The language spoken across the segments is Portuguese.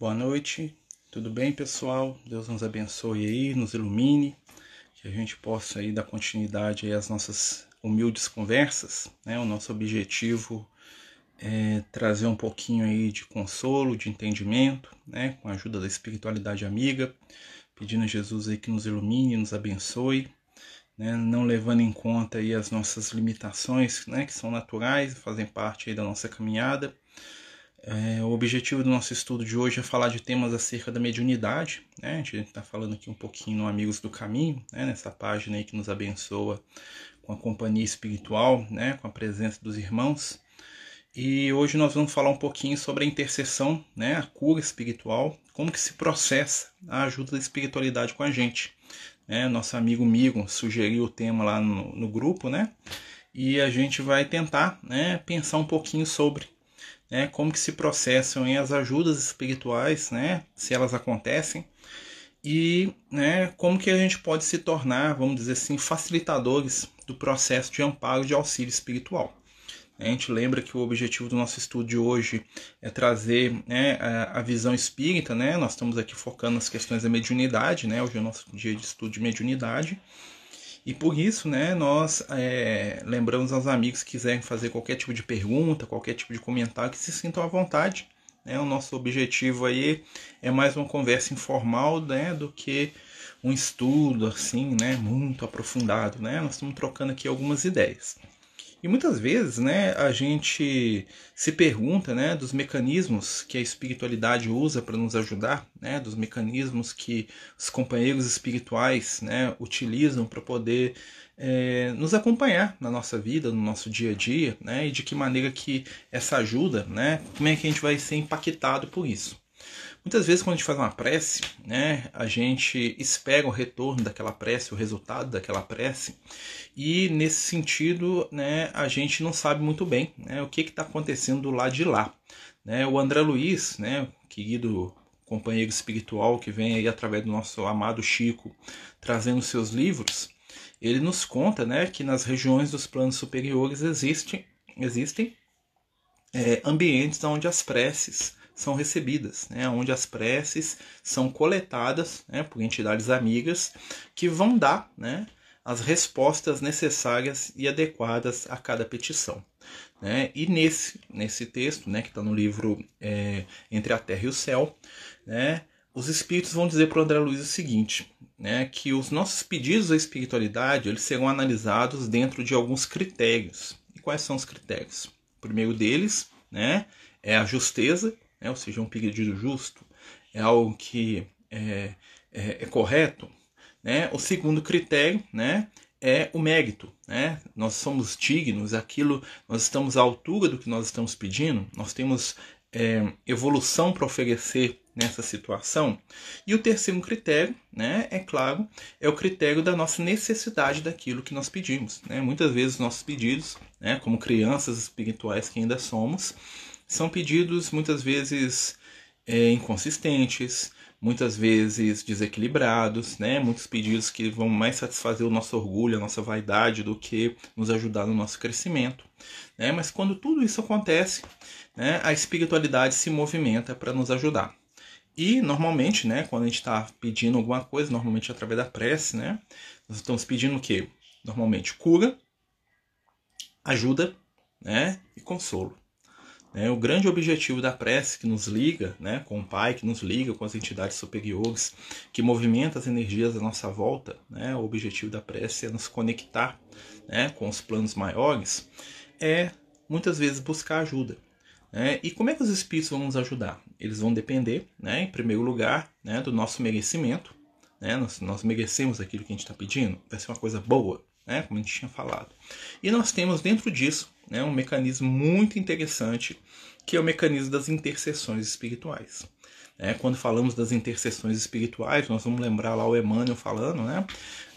Boa noite, tudo bem pessoal? Deus nos abençoe aí, nos ilumine, que a gente possa aí dar continuidade aí às nossas humildes conversas, né? O nosso objetivo é trazer um pouquinho aí de consolo, de entendimento, né? Com a ajuda da espiritualidade amiga, pedindo a Jesus aí que nos ilumine, nos abençoe, né? Não levando em conta aí as nossas limitações, né? Que são naturais, fazem parte aí da nossa caminhada é, o objetivo do nosso estudo de hoje é falar de temas acerca da mediunidade. Né? A gente está falando aqui um pouquinho no Amigos do Caminho, né? nessa página aí que nos abençoa com a companhia espiritual, né? com a presença dos irmãos. E hoje nós vamos falar um pouquinho sobre a intercessão, né? a cura espiritual, como que se processa a ajuda da espiritualidade com a gente. Né? Nosso amigo Migo sugeriu o tema lá no, no grupo, né? E a gente vai tentar né, pensar um pouquinho sobre né, como que se processam as ajudas espirituais, né, se elas acontecem, e né, como que a gente pode se tornar, vamos dizer assim, facilitadores do processo de amparo de auxílio espiritual. A gente lembra que o objetivo do nosso estudo de hoje é trazer né, a, visão espírita, né? Nós estamos aqui focando nas questões da mediunidade, né? Hoje é o nosso dia de estudo de mediunidade. E por isso, né, nós é, lembramos aos amigos que quiserem fazer qualquer tipo de pergunta, qualquer tipo de comentário, que se sintam à vontade. Né? O nosso objetivo aí é mais uma conversa informal né, do que um estudo assim, né, muito aprofundado. Né? Nós estamos trocando aqui algumas ideias. E muitas vezes, né, a gente se pergunta, né, dos mecanismos que a espiritualidade usa para nos ajudar, né, dos mecanismos que os companheiros espirituais, né, utilizam para poder é, nos acompanhar na nossa vida, no nosso dia a dia, né, e de que maneira que essa ajuda, né, como é que a gente vai ser impactado por isso. Muitas vezes, quando a gente faz uma prece, né, a gente espera o retorno daquela prece, o resultado daquela prece, e nesse sentido, né, a gente não sabe muito bem né, o que está acontecendo do lado de lá. Né? O André Luiz, né, querido companheiro espiritual que vem aí através do nosso amado Chico, trazendo seus livros, ele nos conta né, que nas regiões dos planos superiores existem, existem é, ambientes onde as preces são recebidas, né, onde as preces são coletadas né, por entidades amigas que vão dar né, as respostas necessárias e adequadas a cada petição. Né? E nesse, nesse texto, né, que está no livro é, Entre a Terra e o Céu, né, os espíritos vão dizer para o André Luiz o seguinte, né, que os nossos pedidos à espiritualidade eles serão analisados dentro de alguns critérios. E quais são os critérios? O primeiro deles né, é a justeza, né, ou seja, um pedido justo, é algo que é, é, é correto. Né? O segundo critério né, é o mérito. Né? Nós somos dignos, aquilo, nós estamos à altura do que nós estamos pedindo, nós temos é, evolução para oferecer nessa situação. E o terceiro critério, né, é claro, é o critério da nossa necessidade daquilo que nós pedimos. Né? Muitas vezes nossos pedidos, né, como crianças espirituais que ainda somos, são pedidos muitas vezes é, inconsistentes, muitas vezes desequilibrados, né? Muitos pedidos que vão mais satisfazer o nosso orgulho, a nossa vaidade do que nos ajudar no nosso crescimento, né? Mas quando tudo isso acontece, né, a espiritualidade se movimenta para nos ajudar. E normalmente, né, quando a gente está pedindo alguma coisa, normalmente através da prece, né, nós estamos pedindo o quê? Normalmente cura, ajuda, né, e consolo. Né? O grande objetivo da prece que nos liga né, com o Pai, que nos liga com as entidades superiores, que movimenta as energias à nossa volta, né? o objetivo da prece é nos conectar né, com os planos maiores, é muitas vezes buscar ajuda. Né? E como é que os espíritos vão nos ajudar? Eles vão depender, né, em primeiro lugar, né, do nosso merecimento. Né? Nós, nós merecemos aquilo que a gente está pedindo, vai ser uma coisa boa, né, como a gente tinha falado. E nós temos dentro disso né, um mecanismo muito interessante, que é o mecanismo das intercessões espirituais. É, quando falamos das intercessões espirituais, nós vamos lembrar lá o Emmanuel falando né,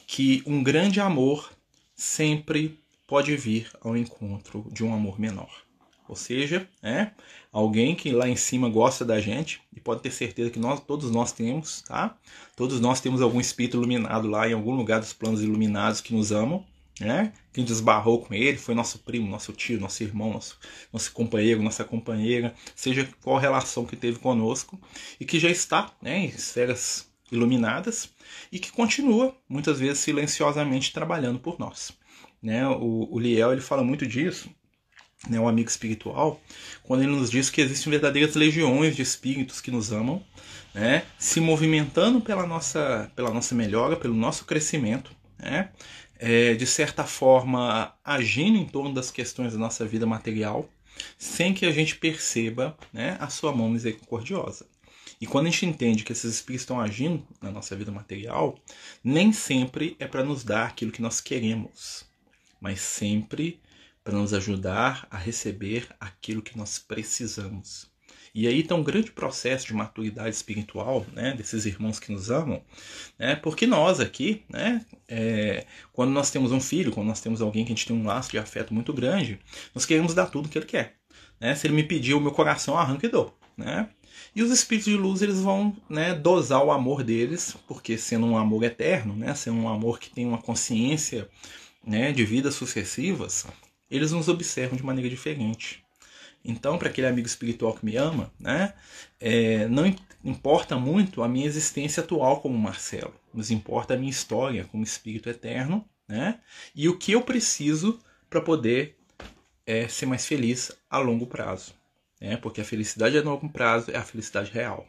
que um grande amor sempre pode vir ao encontro de um amor menor. Ou seja, é alguém que lá em cima gosta da gente e pode ter certeza que nós todos nós temos, tá? Todos nós temos algum espírito iluminado lá em algum lugar dos planos iluminados que nos amam, né? Quem desbarrou com ele foi nosso primo, nosso tio, nosso irmão, nosso, nosso companheiro, nossa companheira, seja qual relação que teve conosco e que já está né, em esferas iluminadas e que continua, muitas vezes, silenciosamente trabalhando por nós. Né? O, o Liel ele fala muito disso, né, um amigo espiritual, quando ele nos diz que existem verdadeiras legiões de espíritos que nos amam, né, se movimentando pela nossa, pela nossa melhora, pelo nosso crescimento, né, é, de certa forma agindo em torno das questões da nossa vida material, sem que a gente perceba né, a sua mão misericordiosa. E quando a gente entende que esses espíritos estão agindo na nossa vida material, nem sempre é para nos dar aquilo que nós queremos, mas sempre para nos ajudar a receber aquilo que nós precisamos. E aí está um grande processo de maturidade espiritual, né, desses irmãos que nos amam, né, porque nós aqui, né, é, quando nós temos um filho, quando nós temos alguém que a gente tem um laço de afeto muito grande, nós queremos dar tudo que ele quer. Né? Se ele me pedir o meu coração, arranca e dou. Né? E os espíritos de luz eles vão né, dosar o amor deles, porque sendo um amor eterno, né, sendo um amor que tem uma consciência né, de vidas sucessivas, eles nos observam de maneira diferente. Então, para aquele amigo espiritual que me ama, né, é, não importa muito a minha existência atual como Marcelo, mas importa a minha história como espírito eterno, né, e o que eu preciso para poder é, ser mais feliz a longo prazo. Né, porque a felicidade a longo prazo é a felicidade real,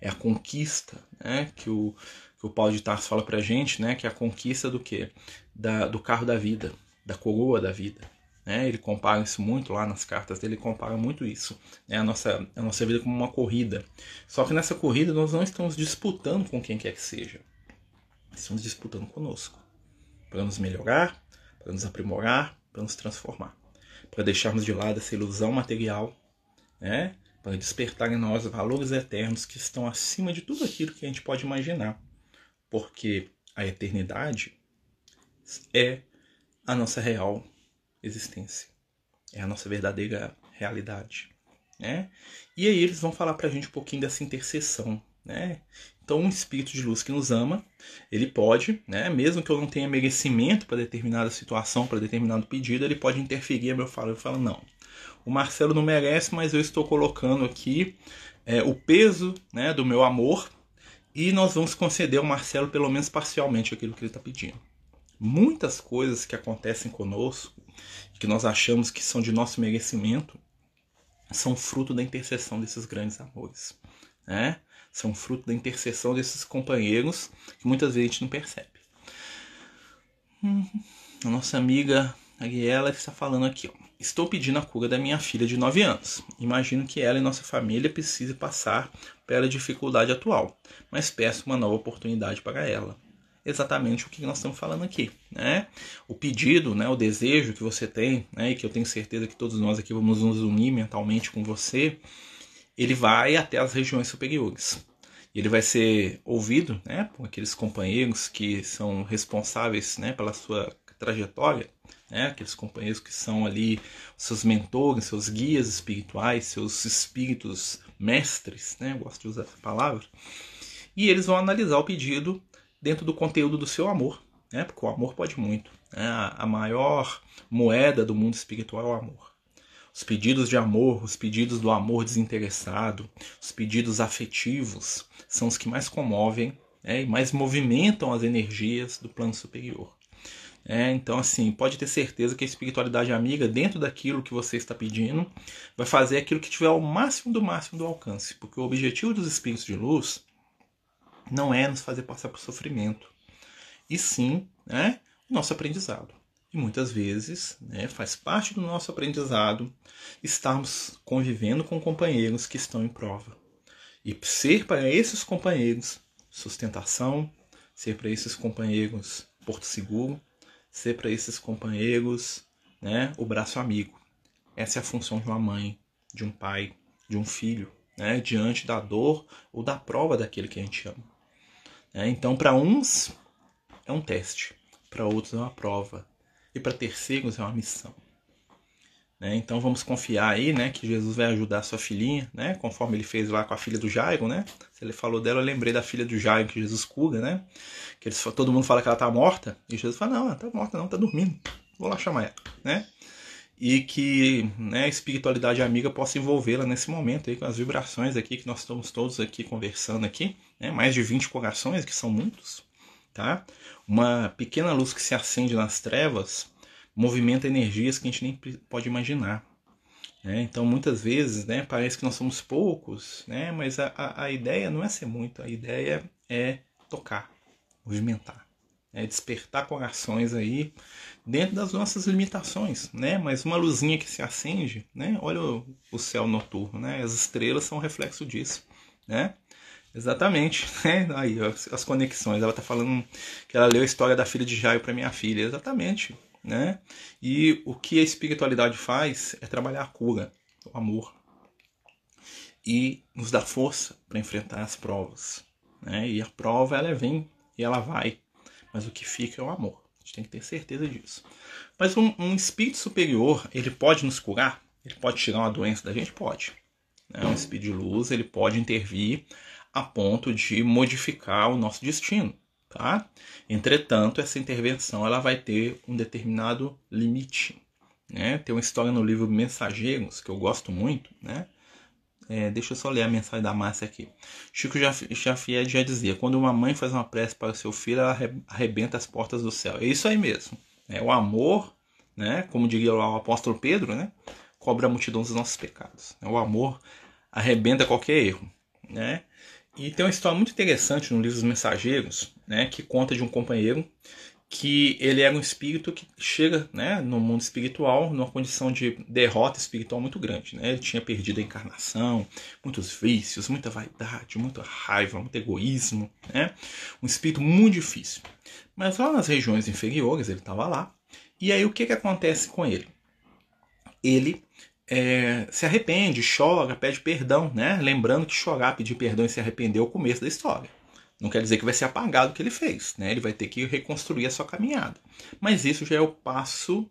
é a conquista né, que, o, que o Paulo de Tarso fala para a gente, né, que é a conquista do quê? Da, do carro da vida, da coroa da vida. Né? Ele compara isso muito lá nas cartas dele, ele compara muito isso. Né? A, nossa, a nossa vida como uma corrida. Só que nessa corrida nós não estamos disputando com quem quer que seja. Estamos disputando conosco. Para nos melhorar, para nos aprimorar, para nos transformar. Para deixarmos de lado essa ilusão material, né? para despertar em nós valores eternos que estão acima de tudo aquilo que a gente pode imaginar. Porque a eternidade é a nossa real existência. É a nossa verdadeira realidade. Né? E aí eles vão falar para a gente um pouquinho dessa intercessão. Né? Então, um espírito de luz que nos ama, ele pode, né, mesmo que eu não tenha merecimento para determinada situação, para determinado pedido, ele pode interferir meu. Eu falo, não, o Marcelo não merece, mas eu estou colocando aqui é, o peso né, do meu amor e nós vamos conceder ao Marcelo pelo menos parcialmente aquilo que ele está pedindo. Muitas coisas que acontecem conosco que nós achamos que são de nosso merecimento, são fruto da intercessão desses grandes amores. Né? São fruto da intercessão desses companheiros que muitas vezes a gente não percebe. Hum, a nossa amiga Ariela está falando aqui. Ó. Estou pedindo a cura da minha filha de 9 anos. Imagino que ela e nossa família precisem passar pela dificuldade atual, mas peço uma nova oportunidade para ela exatamente o que nós estamos falando aqui, né? O pedido, né, o desejo que você tem, né, e que eu tenho certeza que todos nós aqui vamos nos unir mentalmente com você, ele vai até as regiões superiores. Ele vai ser ouvido, né, por aqueles companheiros que são responsáveis, né, pela sua trajetória, né, aqueles companheiros que são ali seus mentores, seus guias espirituais, seus espíritos mestres, né, gosto de usar essa palavra. E eles vão analisar o pedido dentro do conteúdo do seu amor, né? Porque o amor pode muito. Né? A maior moeda do mundo espiritual é o amor. Os pedidos de amor, os pedidos do amor desinteressado, os pedidos afetivos são os que mais comovem né? e mais movimentam as energias do plano superior. É, então, assim, pode ter certeza que a espiritualidade amiga, dentro daquilo que você está pedindo, vai fazer aquilo que tiver ao máximo do máximo do alcance. Porque o objetivo dos espíritos de luz não é nos fazer passar por sofrimento, e sim né, o nosso aprendizado. E muitas vezes né, faz parte do nosso aprendizado estarmos convivendo com companheiros que estão em prova. E ser para esses companheiros sustentação, ser para esses companheiros porto seguro, ser para esses companheiros né, o braço amigo. Essa é a função de uma mãe, de um pai, de um filho, né, diante da dor ou da prova daquele que a gente ama. É, então, para uns é um teste, para outros é uma prova, e para terceiros é uma missão. Né? Então vamos confiar aí, né, que Jesus vai ajudar a sua filhinha, né, conforme ele fez lá com a filha do Jairo, né? Se ele falou dela, eu lembrei da filha do Jairo que Jesus cura, né? Que eles, todo mundo fala que ela tá morta e Jesus fala não, ela tá morta não, tá dormindo. Vou lá chamar ela, né? E que né, a espiritualidade amiga possa envolvê-la nesse momento aí com as vibrações aqui que nós estamos todos aqui conversando aqui, né? Mais de 20 corações, que são muitos, tá? Uma pequena luz que se acende nas trevas movimenta energias que a gente nem pode imaginar. Né? Então, muitas vezes, né, parece que nós somos poucos, né? mas a, a, a ideia não é ser muito, a ideia é tocar, movimentar, é despertar corações aí dentro das nossas limitações, né? Mas uma luzinha que se acende, né? Olha o, o céu noturno, né? As estrelas são reflexo disso, né? Exatamente, né? Aí as, conexões. Ela tá falando que ela leu a história da filha de Jairo para minha filha, exatamente né? E o que a espiritualidade faz é trabalhar a cura, o amor e nos dá força para enfrentar as provas, né? E a prova ela vem e ela vai, mas o que fica é o amor. A gente tem que ter certeza disso. Mas um, um espírito superior ele pode nos curar, ele pode tirar uma doença da gente, pode. Né? Um espírito de luz ele pode intervir a ponto de modificar o nosso destino tá? Entretanto, essa intervenção ela vai ter um determinado limite, né? Tem uma história no livro Mensageiros que eu gosto muito, né? É, deixa eu só ler a mensagem da Márcia aqui. Chico Xavier já dizia: quando uma mãe faz uma prece para o seu filho, ela arrebenta as portas do céu. É isso aí mesmo. É o amor, né? Como diria o apóstolo Pedro, né? Cobra a multidão dos nossos pecados. O amor arrebenta qualquer erro, né? E tem uma história muito interessante no livro dos Mensageiros, né, que conta de um companheiro que ele era um espírito que chega né, no mundo espiritual numa condição de derrota espiritual muito grande. Né? Ele tinha perdido a encarnação, muitos vícios, muita vaidade, muita raiva, muito egoísmo. Né? Um espírito muito difícil. Mas lá nas regiões inferiores ele estava lá. E aí o que, que acontece com ele? Ele é, se arrepende, chora, pede perdão, né? Lembrando que chorar, pedir perdão e se arrepender é o começo da história. Não quer dizer que vai ser apagado o que ele fez, né? Ele vai ter que reconstruir a sua caminhada. Mas isso já é o passo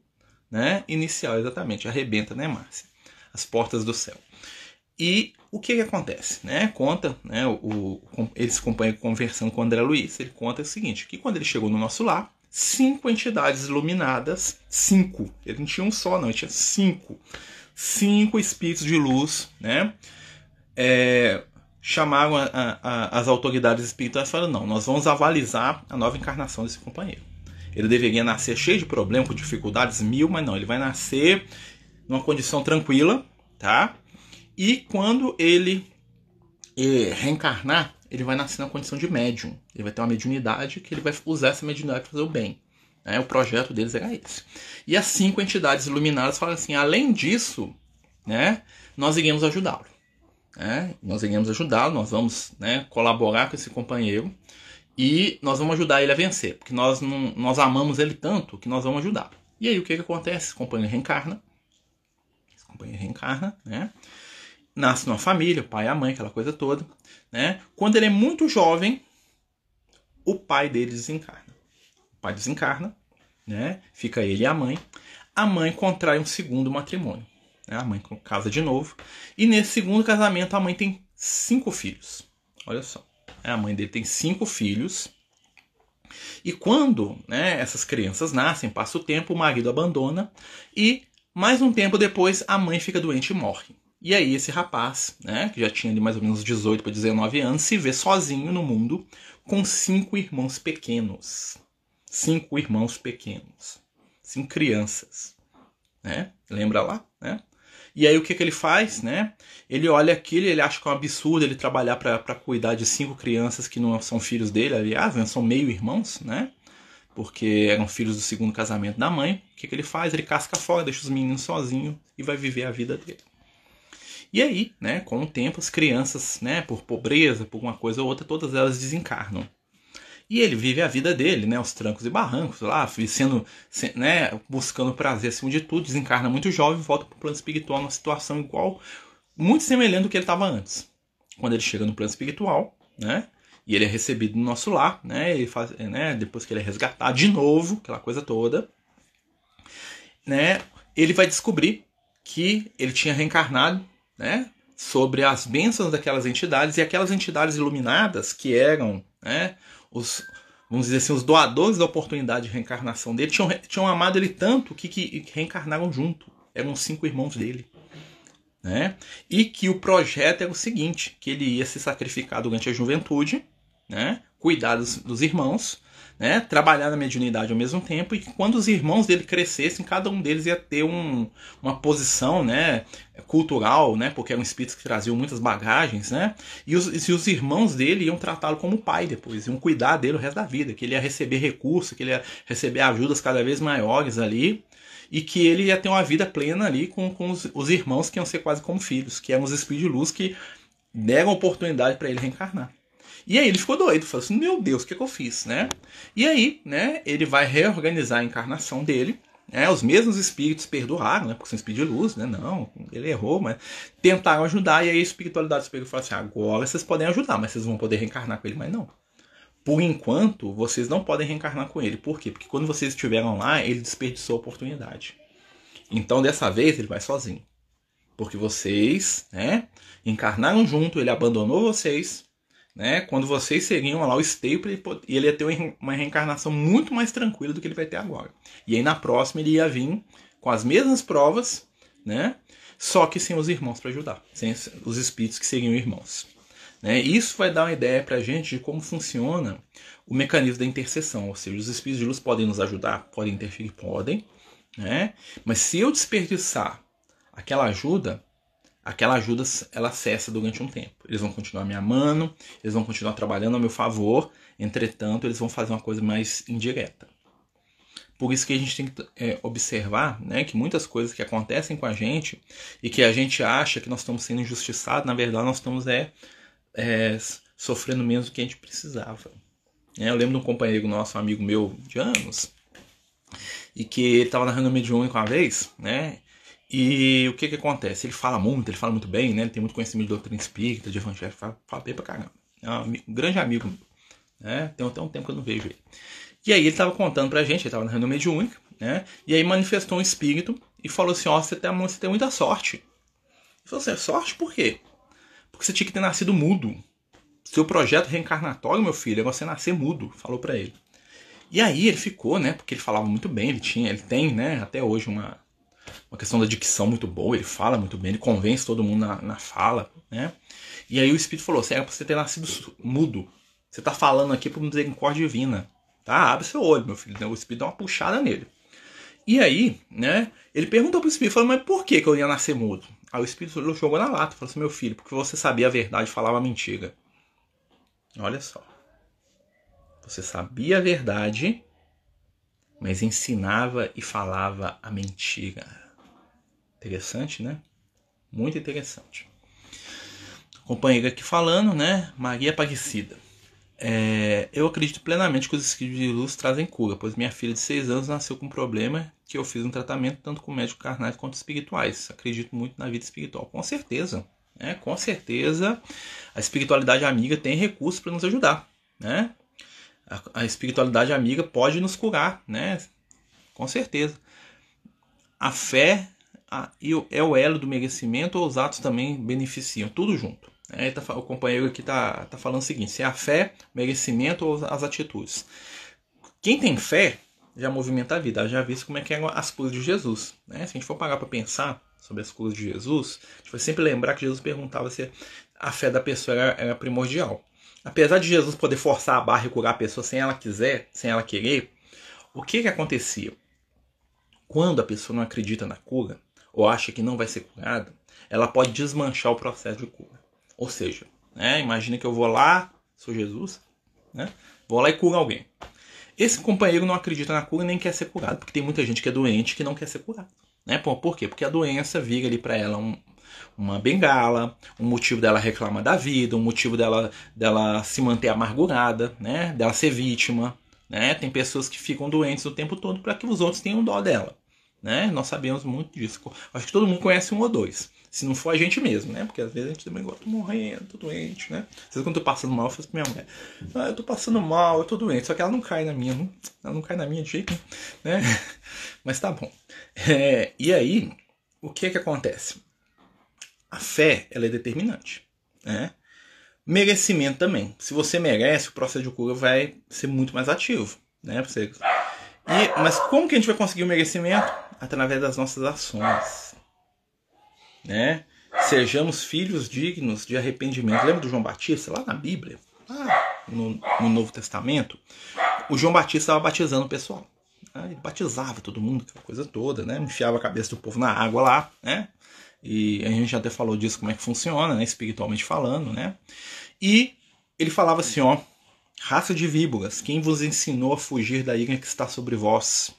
né, inicial, exatamente. Arrebenta, né, Márcia? As portas do céu. E o que, que acontece? Né? Conta, né, o, o, esse companheiro conversando com o André Luiz, ele conta o seguinte, que quando ele chegou no nosso lar, cinco entidades iluminadas, cinco, ele não tinha um só não, ele tinha cinco, cinco espíritos de luz, né? É, chamaram a, a, as autoridades espirituais e falaram: não, nós vamos avalizar a nova encarnação desse companheiro. Ele deveria nascer cheio de problemas, com dificuldades mil, mas não, ele vai nascer numa condição tranquila, tá? E quando ele eh, reencarnar, ele vai nascer na condição de médium. Ele vai ter uma mediunidade que ele vai usar essa mediunidade para fazer o bem. Né? O projeto deles era esse. E as cinco entidades iluminadas falam assim: além disso, né, nós iremos ajudá-lo. Né? Nós iremos ajudá-lo, nós vamos né, colaborar com esse companheiro e nós vamos ajudar ele a vencer, porque nós, não, nós amamos ele tanto que nós vamos ajudá-lo. E aí o que, que acontece? Esse companheiro reencarna, esse companheiro reencarna, né? nasce numa família, o pai e a mãe, aquela coisa toda. Né? Quando ele é muito jovem, o pai dele desencarna. O pai desencarna, né? Fica ele e a mãe. A mãe contrai um segundo matrimônio. Né? A mãe casa de novo. E nesse segundo casamento, a mãe tem cinco filhos. Olha só. A mãe dele tem cinco filhos. E quando né, essas crianças nascem, passa o tempo, o marido abandona. E mais um tempo depois, a mãe fica doente e morre. E aí esse rapaz, né, que já tinha ali mais ou menos 18 para 19 anos, se vê sozinho no mundo com cinco irmãos pequenos cinco irmãos pequenos, cinco crianças, né? Lembra lá, né? E aí o que, que ele faz, né? Ele olha aquilo, ele acha que é um absurdo ele trabalhar para cuidar de cinco crianças que não são filhos dele, aliás, né? são meio irmãos, né? Porque eram filhos do segundo casamento da mãe. O que, que ele faz? Ele casca fora, deixa os meninos sozinhos e vai viver a vida dele. E aí, né, com o tempo, as crianças, né, por pobreza, por uma coisa ou outra, todas elas desencarnam. E ele vive a vida dele, né, os trancos e barrancos lá, sendo, né, buscando prazer acima de tudo, desencarna muito jovem, volta para o plano espiritual numa situação igual, muito semelhante ao que ele estava antes. Quando ele chega no plano espiritual, né, e ele é recebido no nosso lar, né, ele faz, né, depois que ele é resgatado de novo, aquela coisa toda, né, ele vai descobrir que ele tinha reencarnado, né? Sobre as bênçãos daquelas entidades e aquelas entidades iluminadas que eram, né? Os, vamos dizer assim, os doadores da oportunidade de reencarnação dele tinham, tinham amado ele tanto que, que reencarnaram junto. Eram cinco irmãos dele. Né? E que o projeto era o seguinte: que ele ia se sacrificar durante a juventude, né? Cuidar dos, dos irmãos, né, trabalhar na mediunidade ao mesmo tempo e que quando os irmãos dele crescessem, cada um deles ia ter um, uma posição né, cultural, né, porque eram espíritos que traziam muitas bagagens, né, e os, e os irmãos dele iam tratá-lo como pai depois, iam cuidar dele o resto da vida, que ele ia receber recursos, que ele ia receber ajudas cada vez maiores ali, e que ele ia ter uma vida plena ali com, com os, os irmãos que iam ser quase como filhos, que eram os espíritos de luz que deram oportunidade para ele reencarnar. E aí ele ficou doido, falou assim: meu Deus, o que, que eu fiz, né? E aí, né, ele vai reorganizar a encarnação dele. Né, os mesmos espíritos perdoaram, né? Porque são espíritos de luz, né? Não, ele errou, mas tentaram ajudar. E aí a espiritualidade superior falou assim: agora vocês podem ajudar, mas vocês vão poder reencarnar com ele, mas não. Por enquanto, vocês não podem reencarnar com ele. Por quê? Porque quando vocês estiveram lá, ele desperdiçou a oportunidade. Então, dessa vez, ele vai sozinho. Porque vocês, né, encarnaram junto, ele abandonou vocês, né? Quando vocês seriam lá o esteio e ele ia ter uma reencarnação muito mais tranquila do que ele vai ter agora. E aí na próxima ele ia vir com as mesmas provas, né? Só que sem os irmãos para ajudar, sem os espíritos que seriam irmãos. Né? Isso vai dar uma ideia para a gente de como funciona o mecanismo da intercessão, ou seja, os espíritos de luz podem nos ajudar, podem interferir, podem, né? Mas se eu desperdiçar aquela ajuda, aquela ajuda ela cessa durante um tempo. Eles vão continuar me amando, eles vão continuar trabalhando a meu favor, entretanto, eles vão fazer uma coisa mais indireta. Por isso que a gente tem que é, observar né, que muitas coisas que acontecem com a gente e que a gente acha que nós estamos sendo injustiçados, na verdade nós estamos é, é sofrendo menos do que a gente precisava. É, eu lembro de um companheiro nosso, um amigo meu de anos, e que ele estava na reunião mediúnica uma vez, né? E o que que acontece? Ele fala muito, ele fala muito bem, né? Ele tem muito conhecimento de doutrina espírita, de evangelho, fala, fala bem pra caramba. É um, amigo, um grande amigo né? Tem até um tempo que eu não vejo ele. E aí ele estava contando pra gente, ele estava na reunião mediúnica, né? E aí manifestou um espírito e falou assim, ó, oh, você, tem, você tem muita sorte. Ele falou assim, sorte por quê? Porque você tinha que ter nascido mudo. Seu projeto reencarnatório, meu filho, é você nascer mudo, falou para ele. E aí ele ficou, né? Porque ele falava muito bem, ele tinha, ele tem, né? Até hoje uma uma questão da dicção muito boa, ele fala muito bem, ele convence todo mundo na, na fala, né? E aí o Espírito falou, você pra você ter nascido mudo. Você tá falando aqui por misericórdia divina. Tá? Abre seu olho, meu filho. O Espírito dá uma puxada nele. E aí, né? Ele perguntou pro Espírito, falou, mas por que, que eu ia nascer mudo? Aí o Espírito jogou na lata, falou assim, meu filho, porque você sabia a verdade e falava mentira. Olha só. Você sabia a verdade, mas ensinava e falava a mentira. Interessante, né? Muito interessante. Companheira aqui falando, né? Maria Aparecida. É, eu acredito plenamente que os espíritos de luz trazem cura, pois minha filha de 6 anos nasceu com um problema que eu fiz um tratamento tanto com médicos carnais quanto espirituais. Acredito muito na vida espiritual. Com certeza. Né? Com certeza a espiritualidade amiga tem recursos para nos ajudar. Né? A, a espiritualidade amiga pode nos curar. Né? Com certeza. A fé e é o elo do merecimento ou os atos também beneficiam, tudo junto. É, tá, o companheiro aqui está tá falando o seguinte: se é a fé, merecimento ou as atitudes. Quem tem fé já movimenta a vida, já visto como é que eram as curas de Jesus. Né? Se a gente for parar para pensar sobre as curas de Jesus, a gente vai sempre lembrar que Jesus perguntava se a fé da pessoa era, era primordial. Apesar de Jesus poder forçar a barra e curar a pessoa sem ela quiser, sem ela querer, o que, que acontecia? Quando a pessoa não acredita na cura, ou acha que não vai ser curada, ela pode desmanchar o processo de cura. Ou seja, né, imagina que eu vou lá, sou Jesus, né, vou lá e curo alguém. Esse companheiro não acredita na cura nem quer ser curado, porque tem muita gente que é doente que não quer ser curado. Né? Por, quê? Porque a doença vira ali para ela um, uma bengala, um motivo dela reclamar da vida, um motivo dela, dela se manter amargurada, né? dela ser vítima. Né? Tem pessoas que ficam doentes o tempo todo para que os outros tenham dó dela né? Nós sabemos muito disso. Acho que todo mundo conhece um ou dois. Se não for a gente mesmo, né? Porque às vezes a gente também gosta, tô morrendo, tô doente, né? Às vezes quando eu tô passando mal, eu faço pra minha mulher. Ah, eu tô passando mal, eu tô doente. Só que ela não cai na minha, não, ela não cai na minha de jeito, né? Mas tá bom. É, e aí, o que é que acontece? A fé, ela é determinante, né? Merecimento também. Se você merece, o processo de cura vai ser muito mais ativo, né? Você... E, mas como que a gente vai conseguir o merecimento? Através das nossas ações, né? Sejamos filhos dignos de arrependimento. Lembra do João Batista lá na Bíblia, lá no, no Novo Testamento? O João Batista estava batizando o pessoal. Ele batizava todo mundo, aquela coisa toda, né? Enfiava a cabeça do povo na água lá, né? E a gente até falou disso, como é que funciona, né? Espiritualmente falando, né? E ele falava assim, ó. Raça de víboras, quem vos ensinou a fugir da ira que está sobre vós?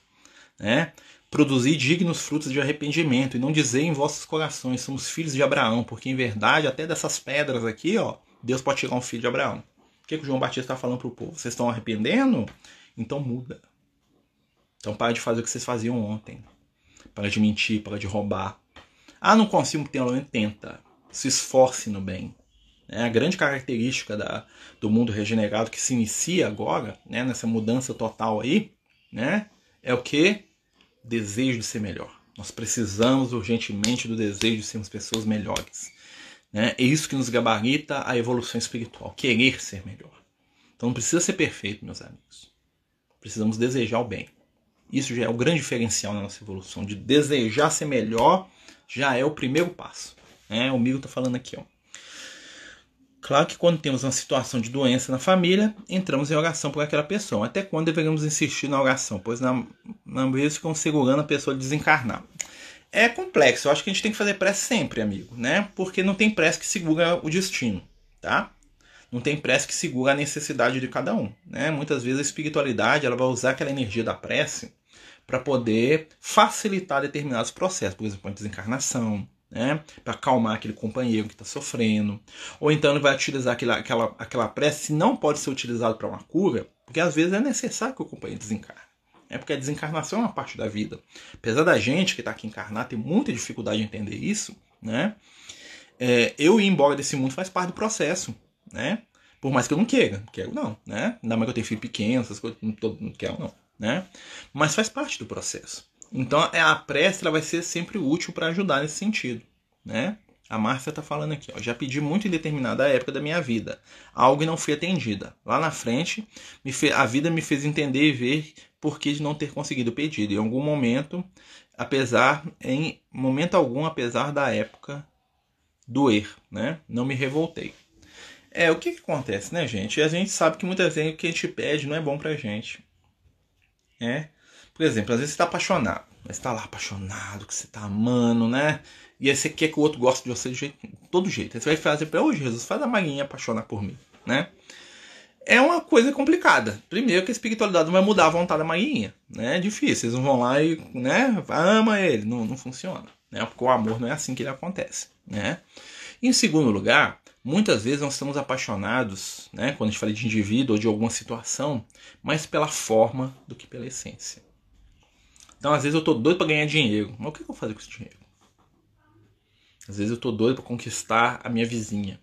Né? Produzir dignos frutos de arrependimento, e não dizer em vossos corações, somos filhos de Abraão, porque em verdade, até dessas pedras aqui, ó, Deus pode tirar um filho de Abraão. O que, que o João Batista está falando para o povo? Vocês estão arrependendo? Então muda. Então para de fazer o que vocês faziam ontem. Para de mentir, para de roubar. Ah, não consigo ter um tenta. Se esforce no bem. É a grande característica da, do mundo regenerado que se inicia agora, né, nessa mudança total aí, né, é o que? Desejo de ser melhor. Nós precisamos urgentemente do desejo de sermos pessoas melhores. Né? É isso que nos gabarita a evolução espiritual, querer ser melhor. Então não precisa ser perfeito, meus amigos. Precisamos desejar o bem. Isso já é o grande diferencial na nossa evolução. De desejar ser melhor já é o primeiro passo. Né? O Migo está falando aqui. Ó. Claro que quando temos uma situação de doença na família, entramos em oração por aquela pessoa. Até quando deveríamos insistir na oração? Pois na, na vez ficam segurando a pessoa de desencarnar. É complexo. Eu acho que a gente tem que fazer prece sempre, amigo, né? Porque não tem prece que segura o destino, tá? Não tem prece que segura a necessidade de cada um, né? Muitas vezes a espiritualidade ela vai usar aquela energia da prece para poder facilitar determinados processos, por exemplo, a desencarnação, né? para acalmar aquele companheiro que está sofrendo. Ou então ele vai utilizar aquela, aquela, aquela prece, se não pode ser utilizado para uma cura, porque às vezes é necessário que o companheiro desencarne. É porque a desencarnação é uma parte da vida. Apesar da gente que está aqui encarnado ter muita dificuldade de entender isso, né? É, eu ir embora desse mundo faz parte do processo, né? Por mais que eu não queira, quero não, né? Ainda mais que eu tenho filho pequeno, essas coisas, não, tô, não quero não né? Mas faz parte do processo. Então é, a prece ela vai ser sempre útil para ajudar nesse sentido, né? A Márcia está falando aqui, ó, já pedi muito em determinada época da minha vida, algo e não fui atendida. Lá na frente, a vida me fez entender e ver por que de não ter conseguido o pedido. Em algum momento, apesar, em momento algum, apesar da época doer, né? Não me revoltei. É, o que, que acontece, né, gente? A gente sabe que muitas vezes o que a gente pede não é bom pra gente. Né? Por exemplo, às vezes você está apaixonado, mas está lá apaixonado, que você está amando, né? E aí você quer que o outro goste de você de, jeito, de todo jeito. Aí você vai fazer para hoje, Jesus, faz a Maguinha apaixonar por mim, né? É uma coisa complicada. Primeiro que a espiritualidade não vai mudar a vontade da Maguinha, né? É difícil. Eles vão lá e, né, ama ele. Não, não funciona, né? Porque o amor não é assim que ele acontece, né? Em segundo lugar, Muitas vezes nós estamos apaixonados, né, quando a gente fala de indivíduo ou de alguma situação, mais pela forma do que pela essência. Então, às vezes eu estou doido para ganhar dinheiro. Mas o que eu vou fazer com esse dinheiro? Às vezes eu estou doido para conquistar a minha vizinha.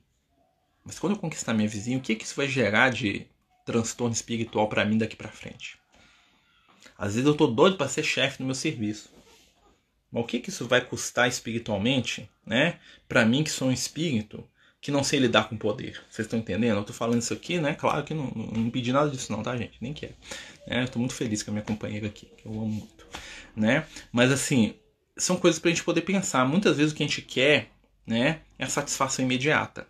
Mas quando eu conquistar a minha vizinha, o que, que isso vai gerar de transtorno espiritual para mim daqui para frente? Às vezes eu estou doido para ser chefe no meu serviço. Mas o que, que isso vai custar espiritualmente, né? Para mim que sou um espírito, que não sei lidar com poder. Vocês estão entendendo? Eu tô falando isso aqui, né? Claro que não, não, não pedi nada disso não, tá, gente? Nem quero. É, eu tô muito feliz com a minha companheira aqui, que eu amo muito. Né? Mas assim, são coisas pra gente poder pensar. Muitas vezes o que a gente quer, né, é a satisfação imediata.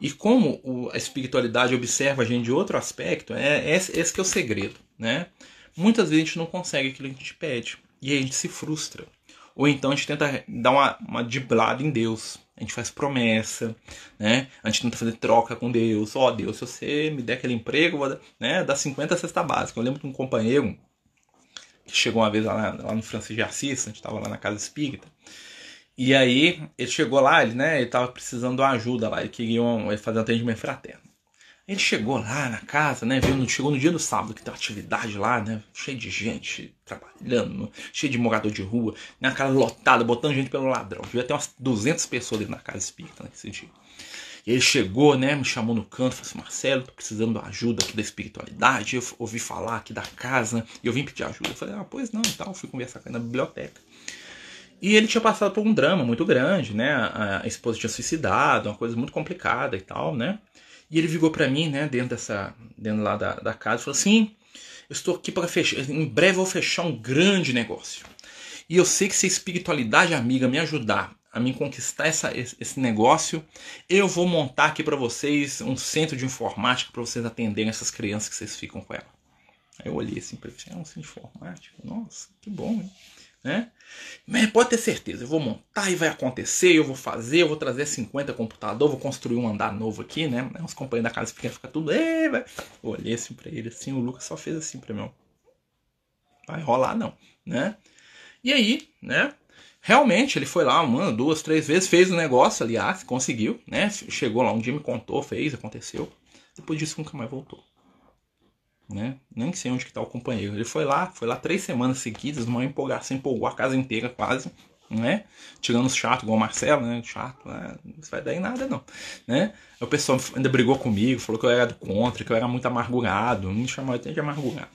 E como a espiritualidade observa a gente de outro aspecto, é esse, esse que é o segredo, né? Muitas vezes a gente não consegue aquilo que a gente pede. E a gente se frustra. Ou então a gente tenta dar uma, uma diblada em Deus a gente faz promessa, né? A gente tenta fazer troca com Deus. Ó, oh, Deus, se você me der aquele emprego, vou dar, né, dar 50 cesta básica. Eu lembro de um companheiro chegou uma vez lá, lá no Francisco de Assis, a gente estava lá na casa espírita. E aí ele chegou lá, ele, né, ele tava precisando de uma ajuda lá, ele queria um, fazer um atendimento fraterno. Ele chegou lá na casa, né? Viu, chegou no dia do sábado, que tem atividade lá, né? Cheio de gente trabalhando, cheio de morador de rua, na né, casa lotada, botando gente pelo ladrão. Devia ter umas 200 pessoas dentro da casa espírita nesse dia. E ele chegou, né? Me chamou no canto, falou assim: Marcelo, tô precisando de ajuda aqui da espiritualidade. Eu ouvi falar aqui da casa e eu vim pedir ajuda. Eu falei: Ah, pois não tal. Fui conversar com ele na biblioteca. E ele tinha passado por um drama muito grande, né? A, a esposa tinha suicidado, uma coisa muito complicada e tal, né? E ele ligou para mim, né, dentro dessa, dentro lá da, da casa, e falou assim: eu estou aqui para fechar, em breve eu vou fechar um grande negócio. E eu sei que se a espiritualidade amiga me ajudar a me conquistar essa, esse negócio, eu vou montar aqui para vocês um centro de informática para vocês atenderem essas crianças que vocês ficam com ela. Aí eu olhei assim para ele, é um centro de informática? Nossa, que bom, hein? Né? Mas pode ter certeza, eu vou montar e vai acontecer, eu vou fazer, eu vou trazer 50 computadores, vou construir um andar novo aqui, né? Os companheiros da casa ficam fica tudo. vai. Eu olhei assim pra ele, assim, o Lucas só fez assim pra mim. Vai rolar não, né? E aí, né? Realmente ele foi lá uma, duas, três vezes, fez o negócio, aliás, conseguiu, né? Chegou lá um dia, me contou, fez, aconteceu. Depois disso nunca mais voltou né? Nem sei onde que tá o companheiro. Ele foi lá, foi lá três semanas seguidas, uma empolgação, empolgou a casa inteira quase, né? Tirando os chatos, igual o Marcelo, né? Chato, né? não vai dar em nada não, né? o pessoal ainda brigou comigo, falou que eu era do contra, que eu era muito amargurado, me chamou até de amargurado.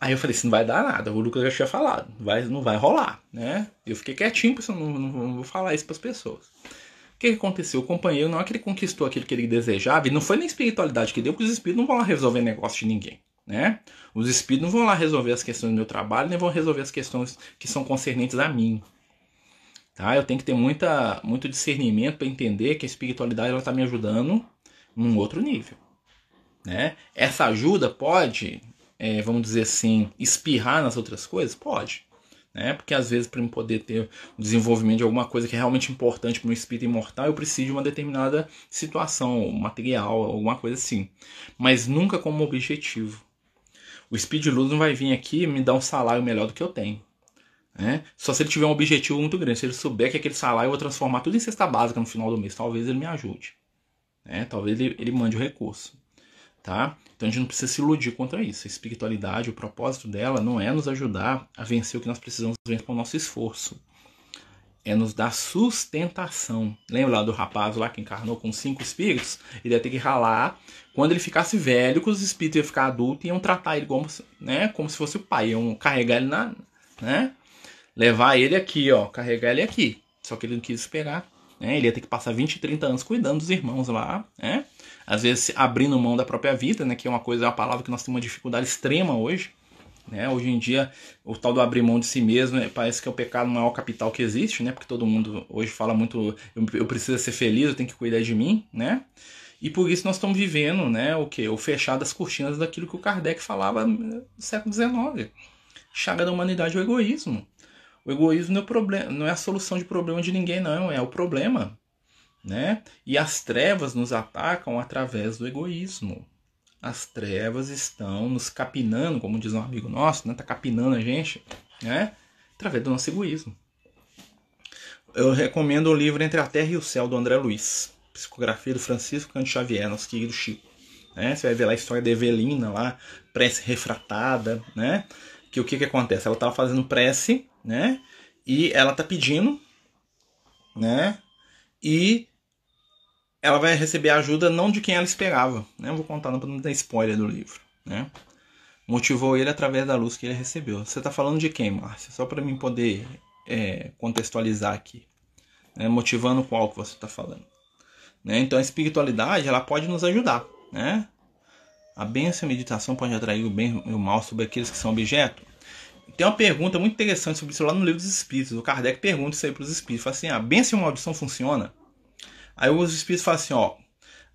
Aí eu falei assim, não vai dar nada, o Lucas já tinha falado, vai, não vai rolar, né? Eu fiquei quietinho, eu não, não, não vou falar isso para as pessoas. O que, aconteceu? O companheiro, não é que ele conquistou aquilo que ele desejava, e não foi nem espiritualidade que deu, porque os espíritos não vão lá resolver negócio de ninguém. Né? Os espíritos não vão lá resolver as questões do meu trabalho, nem vão resolver as questões que são concernentes a mim. Tá? Eu tenho que ter muita, muito discernimento para entender que a espiritualidade está me ajudando num outro nível. Né? Essa ajuda pode, é, vamos dizer assim, espirrar nas outras coisas? Pode. Né? Porque às vezes, para eu poder ter o desenvolvimento de alguma coisa que é realmente importante para o espírito imortal, eu preciso de uma determinada situação, material, alguma coisa assim. Mas nunca como objetivo. O Speed Luz não vai vir aqui me dar um salário melhor do que eu tenho. Né? Só se ele tiver um objetivo muito grande. Se ele souber que aquele salário eu vou transformar tudo em cesta básica no final do mês, talvez ele me ajude. Né? Talvez ele, ele mande o recurso. Tá? Então a gente não precisa se iludir contra isso. A espiritualidade, o propósito dela não é nos ajudar a vencer o que nós precisamos vencer com o nosso esforço. É nos dar sustentação. Lembra lá do rapaz lá que encarnou com cinco espíritos? Ele ia ter que ralar quando ele ficasse velho, que os espíritos iam ficar adultos e iam tratar ele como, né, como se fosse o pai. Iam carregar ele na. Né, levar ele aqui, ó. Carregar ele aqui. Só que ele não quis esperar. Né, ele ia ter que passar 20, 30 anos cuidando dos irmãos lá. Né, às vezes abrindo mão da própria vida, né, que é uma coisa, é uma palavra que nós temos uma dificuldade extrema hoje. Né? Hoje em dia, o tal do abrir mão de si mesmo né, parece que é o pecado maior capital que existe, né? Porque todo mundo hoje fala muito, eu, eu preciso ser feliz, eu tenho que cuidar de mim, né? E por isso nós estamos vivendo né, o que? O fechar das cortinas daquilo que o Kardec falava no século XIX. Chaga da humanidade é o egoísmo. O egoísmo não é, problema, não é a solução de problema de ninguém, não, é o problema. Né? E as trevas nos atacam através do egoísmo. As trevas estão nos capinando, como diz um amigo nosso, né? Tá capinando a gente, né? Através do nosso egoísmo. Eu recomendo o livro Entre a Terra e o Céu, do André Luiz psicografia do Francisco Canto Xavier, nosso querido Chico. Né? Você vai ver lá a história da Evelina, lá, prece refratada, né? Que o que que acontece? Ela estava fazendo prece, né? E ela tá pedindo, né? E ela vai receber ajuda não de quem ela esperava, né? Eu vou contar, não para não dar spoiler do livro, né? Motivou ele através da luz que ele recebeu. Você está falando de quem, Márcia? Só para mim poder é, contextualizar aqui. Né? Motivando qual que você está falando. Né? Então a espiritualidade ela pode nos ajudar. Né? A bênção e a meditação pode atrair o bem e o mal sobre aqueles que são objeto. Tem uma pergunta muito interessante sobre isso lá no livro dos Espíritos. O Kardec pergunta isso aí para os Espíritos. Fala assim, a bênção e a maldição funciona? Aí os Espíritos falam assim, ó,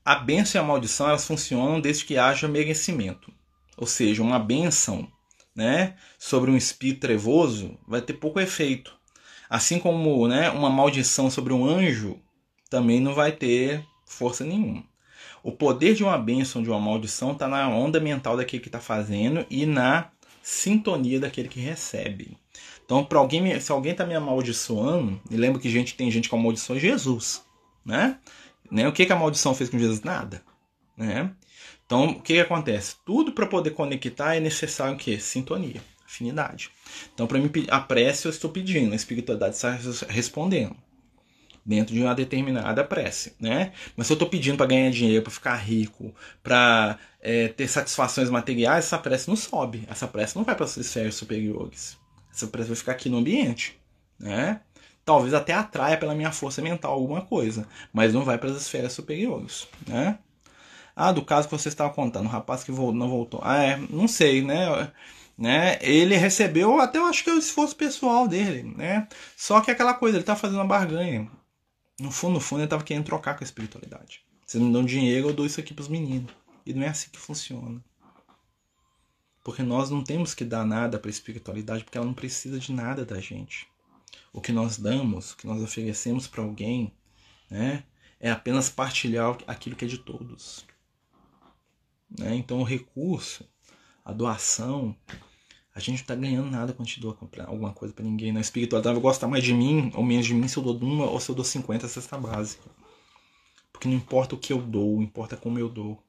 a bênção e a maldição elas funcionam desde que haja merecimento. Ou seja, uma bênção né, sobre um espírito trevoso vai ter pouco efeito. Assim como né, uma maldição sobre um anjo também não vai ter força nenhuma. O poder de uma bênção, de uma maldição, está na onda mental daquele que está fazendo e na sintonia daquele que recebe. Então, para alguém, se alguém está me amaldiçoando, e lembra que gente tem gente que amaldiçoa Jesus, né? né? O que, que a maldição fez com Jesus? Nada, né? Então, o que, que acontece? Tudo para poder conectar é necessário o quê? Sintonia, afinidade. Então, para mim, a prece eu estou pedindo, a espiritualidade está respondendo dentro de uma determinada prece, né? Mas se eu estou pedindo para ganhar dinheiro, para ficar rico, para é, ter satisfações materiais, essa prece não sobe. Essa prece não vai para as esferas superiores. Essa prece vai ficar aqui no ambiente, né? talvez até atraia pela minha força mental alguma coisa, mas não vai para as esferas superiores, né? Ah, do caso que você estava contando, o rapaz que não voltou. Ah, é, não sei, né? né? Ele recebeu até eu acho que é o esforço pessoal dele, né? Só que aquela coisa, ele tá fazendo uma barganha. No fundo, no fundo, ele tava querendo trocar com a espiritualidade. Vocês me dão dinheiro, eu dou isso aqui para os meninos. E não é assim que funciona. Porque nós não temos que dar nada para a espiritualidade, porque ela não precisa de nada da gente. O que nós damos, o que nós oferecemos para alguém, né, é apenas partilhar aquilo que é de todos. Né? Então, o recurso, a doação, a gente não está ganhando nada quando a gente doa alguma coisa para ninguém. Na espiritualidade, vai gostar mais de mim ou menos de mim se eu dou uma ou se eu dou 50 cesta básica. Porque não importa o que eu dou, importa como eu dou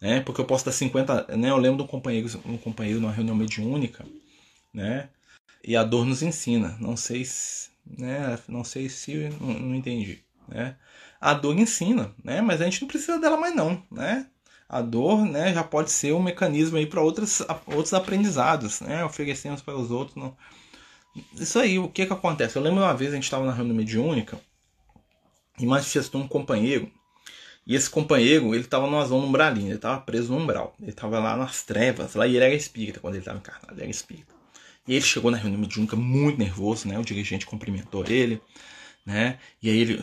né? Porque eu posso dar 50, né? Eu lembro de um companheiro, um companheiro numa reunião mediúnica, né? E a dor nos ensina. Não sei se, né? Não sei se não, não entendi, né? A dor ensina, né? Mas a gente não precisa dela mais não, né? A dor, né, já pode ser um mecanismo aí para outros outros aprendizados, né? Oferecemos para os outros, não. Isso aí, o que que acontece? Eu lembro uma vez a gente estava na reunião mediúnica e manifestou um companheiro e esse companheiro, ele estava numa zona umbralina, ele estava preso no umbral. Ele estava lá nas trevas, lá e ele era espírita quando ele estava encarnado, ele era espírita. E ele chegou na reunião mediúnica muito nervoso, né? O dirigente cumprimentou ele, né? E aí ele,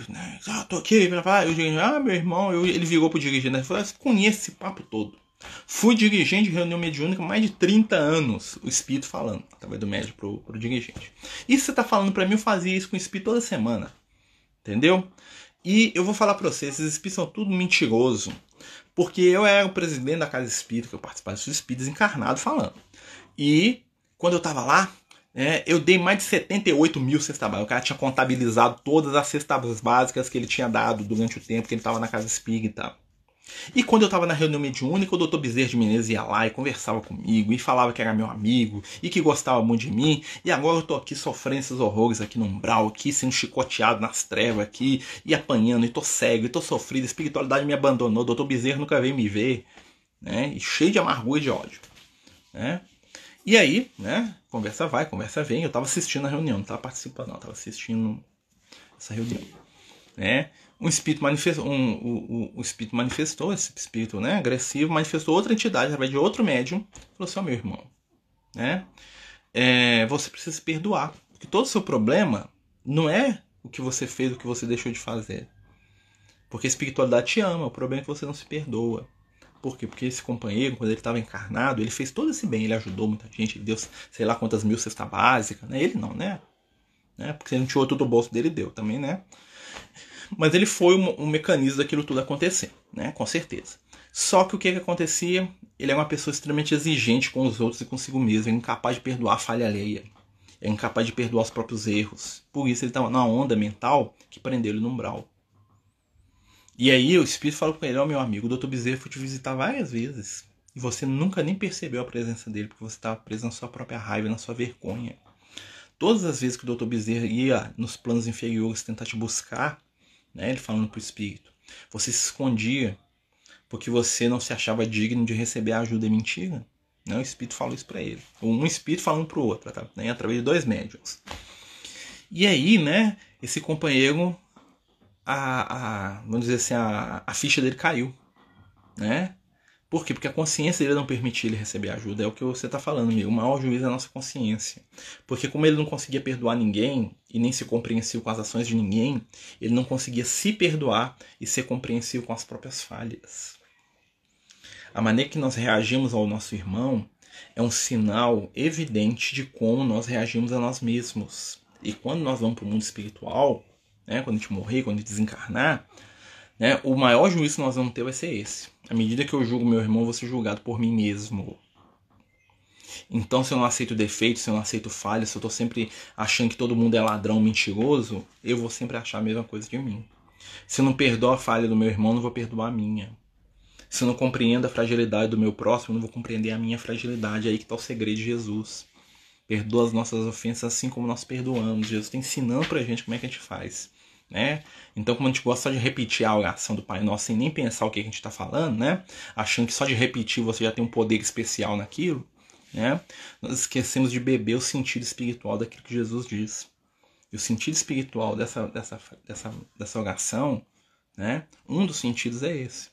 ah, tô aqui, vai, o dirigente, ah, meu irmão, eu, ele virou pro dirigente, né? Falou, conhece esse papo todo. Fui dirigente de reunião mediúnica mais de 30 anos, o espírito falando, através do médico pro, pro dirigente. E você tá falando para mim, eu fazia isso com o espírito toda semana. Entendeu? E eu vou falar para vocês, esses espíritos são tudo mentiroso. Porque eu era o presidente da casa espírita, eu participava dos espíritos encarnados falando. E quando eu tava lá, é, eu dei mais de 78 mil cestas básicas. O cara tinha contabilizado todas as cestas básicas que ele tinha dado durante o tempo que ele estava na casa espírita. E quando eu estava na reunião mediúnica, o doutor Bezerra de Menezes ia lá e conversava comigo, e falava que era meu amigo, e que gostava muito de mim, e agora eu tô aqui sofrendo esses horrores aqui no umbral, aqui sendo chicoteado nas trevas aqui, e apanhando, e tô cego, e tô sofrido, a espiritualidade me abandonou, o doutor Bezerra nunca veio me ver, né, e cheio de amargura e de ódio, né. E aí, né, conversa vai, conversa vem, eu tava assistindo a reunião, não tava participando não, tava assistindo essa reunião, né, um espírito manifestou, um, o, o, espírito manifestou, esse espírito né, agressivo, manifestou outra entidade através de outro médium, falou assim, ó meu irmão, né, é, você precisa se perdoar, porque todo o seu problema não é o que você fez, o que você deixou de fazer, porque a espiritualidade te ama, o problema é que você não se perdoa. Por quê? Porque esse companheiro, quando ele estava encarnado, ele fez todo esse bem, ele ajudou muita gente, ele deu sei lá quantas mil cesta básica, né? Ele não, né? né? Porque ele não tirou tudo do bolso dele, deu também, né? Mas ele foi um, um mecanismo daquilo tudo acontecer, né? Com certeza. Só que o que, que acontecia? Ele é uma pessoa extremamente exigente com os outros e consigo mesmo, é incapaz de perdoar a falha alheia, é incapaz de perdoar os próprios erros. Por isso ele estava numa onda mental que prendeu ele no umbral. E aí o espírito falou com ele: Ó, oh, meu amigo, o Dr. Bezerra foi te visitar várias vezes. E você nunca nem percebeu a presença dele, porque você estava preso na sua própria raiva, na sua vergonha. Todas as vezes que o Dr. Bezerra ia nos planos inferiores tentar te buscar, né? Ele falando para o espírito. Você se escondia porque você não se achava digno de receber a ajuda. É mentira. Né? O espírito falou isso para ele. Um espírito falando para o outro, tá? né? através de dois médiums. E aí, né? Esse companheiro, a, a, vamos dizer assim, a, a ficha dele caiu, né? Por quê? Porque a consciência dele não permitia ele receber ajuda. É o que você está falando, amigo. O maior juiz é a nossa consciência. Porque como ele não conseguia perdoar ninguém e nem ser compreensivo com as ações de ninguém, ele não conseguia se perdoar e ser compreensivo com as próprias falhas. A maneira que nós reagimos ao nosso irmão é um sinal evidente de como nós reagimos a nós mesmos. E quando nós vamos para o mundo espiritual, né, quando a gente morrer, quando a gente desencarnar, né? O maior juízo que nós vamos ter vai ser esse. À medida que eu julgo meu irmão, vou ser julgado por mim mesmo. Então, se eu não aceito defeitos, se eu não aceito falhas, se eu estou sempre achando que todo mundo é ladrão, mentiroso, eu vou sempre achar a mesma coisa de mim. Se eu não perdoo a falha do meu irmão, não vou perdoar a minha. Se eu não compreendo a fragilidade do meu próximo, eu não vou compreender a minha fragilidade. É aí que está o segredo de Jesus. Perdoa as nossas ofensas assim como nós perdoamos. Jesus está ensinando para a gente como é que a gente faz né? Então, como a gente gosta de repetir a oração do Pai Nosso sem nem pensar o que a gente está falando, né? Achando que só de repetir você já tem um poder especial naquilo, né? Nós esquecemos de beber o sentido espiritual daquilo que Jesus diz. E o sentido espiritual dessa, dessa, dessa, dessa oração, né? Um dos sentidos é esse.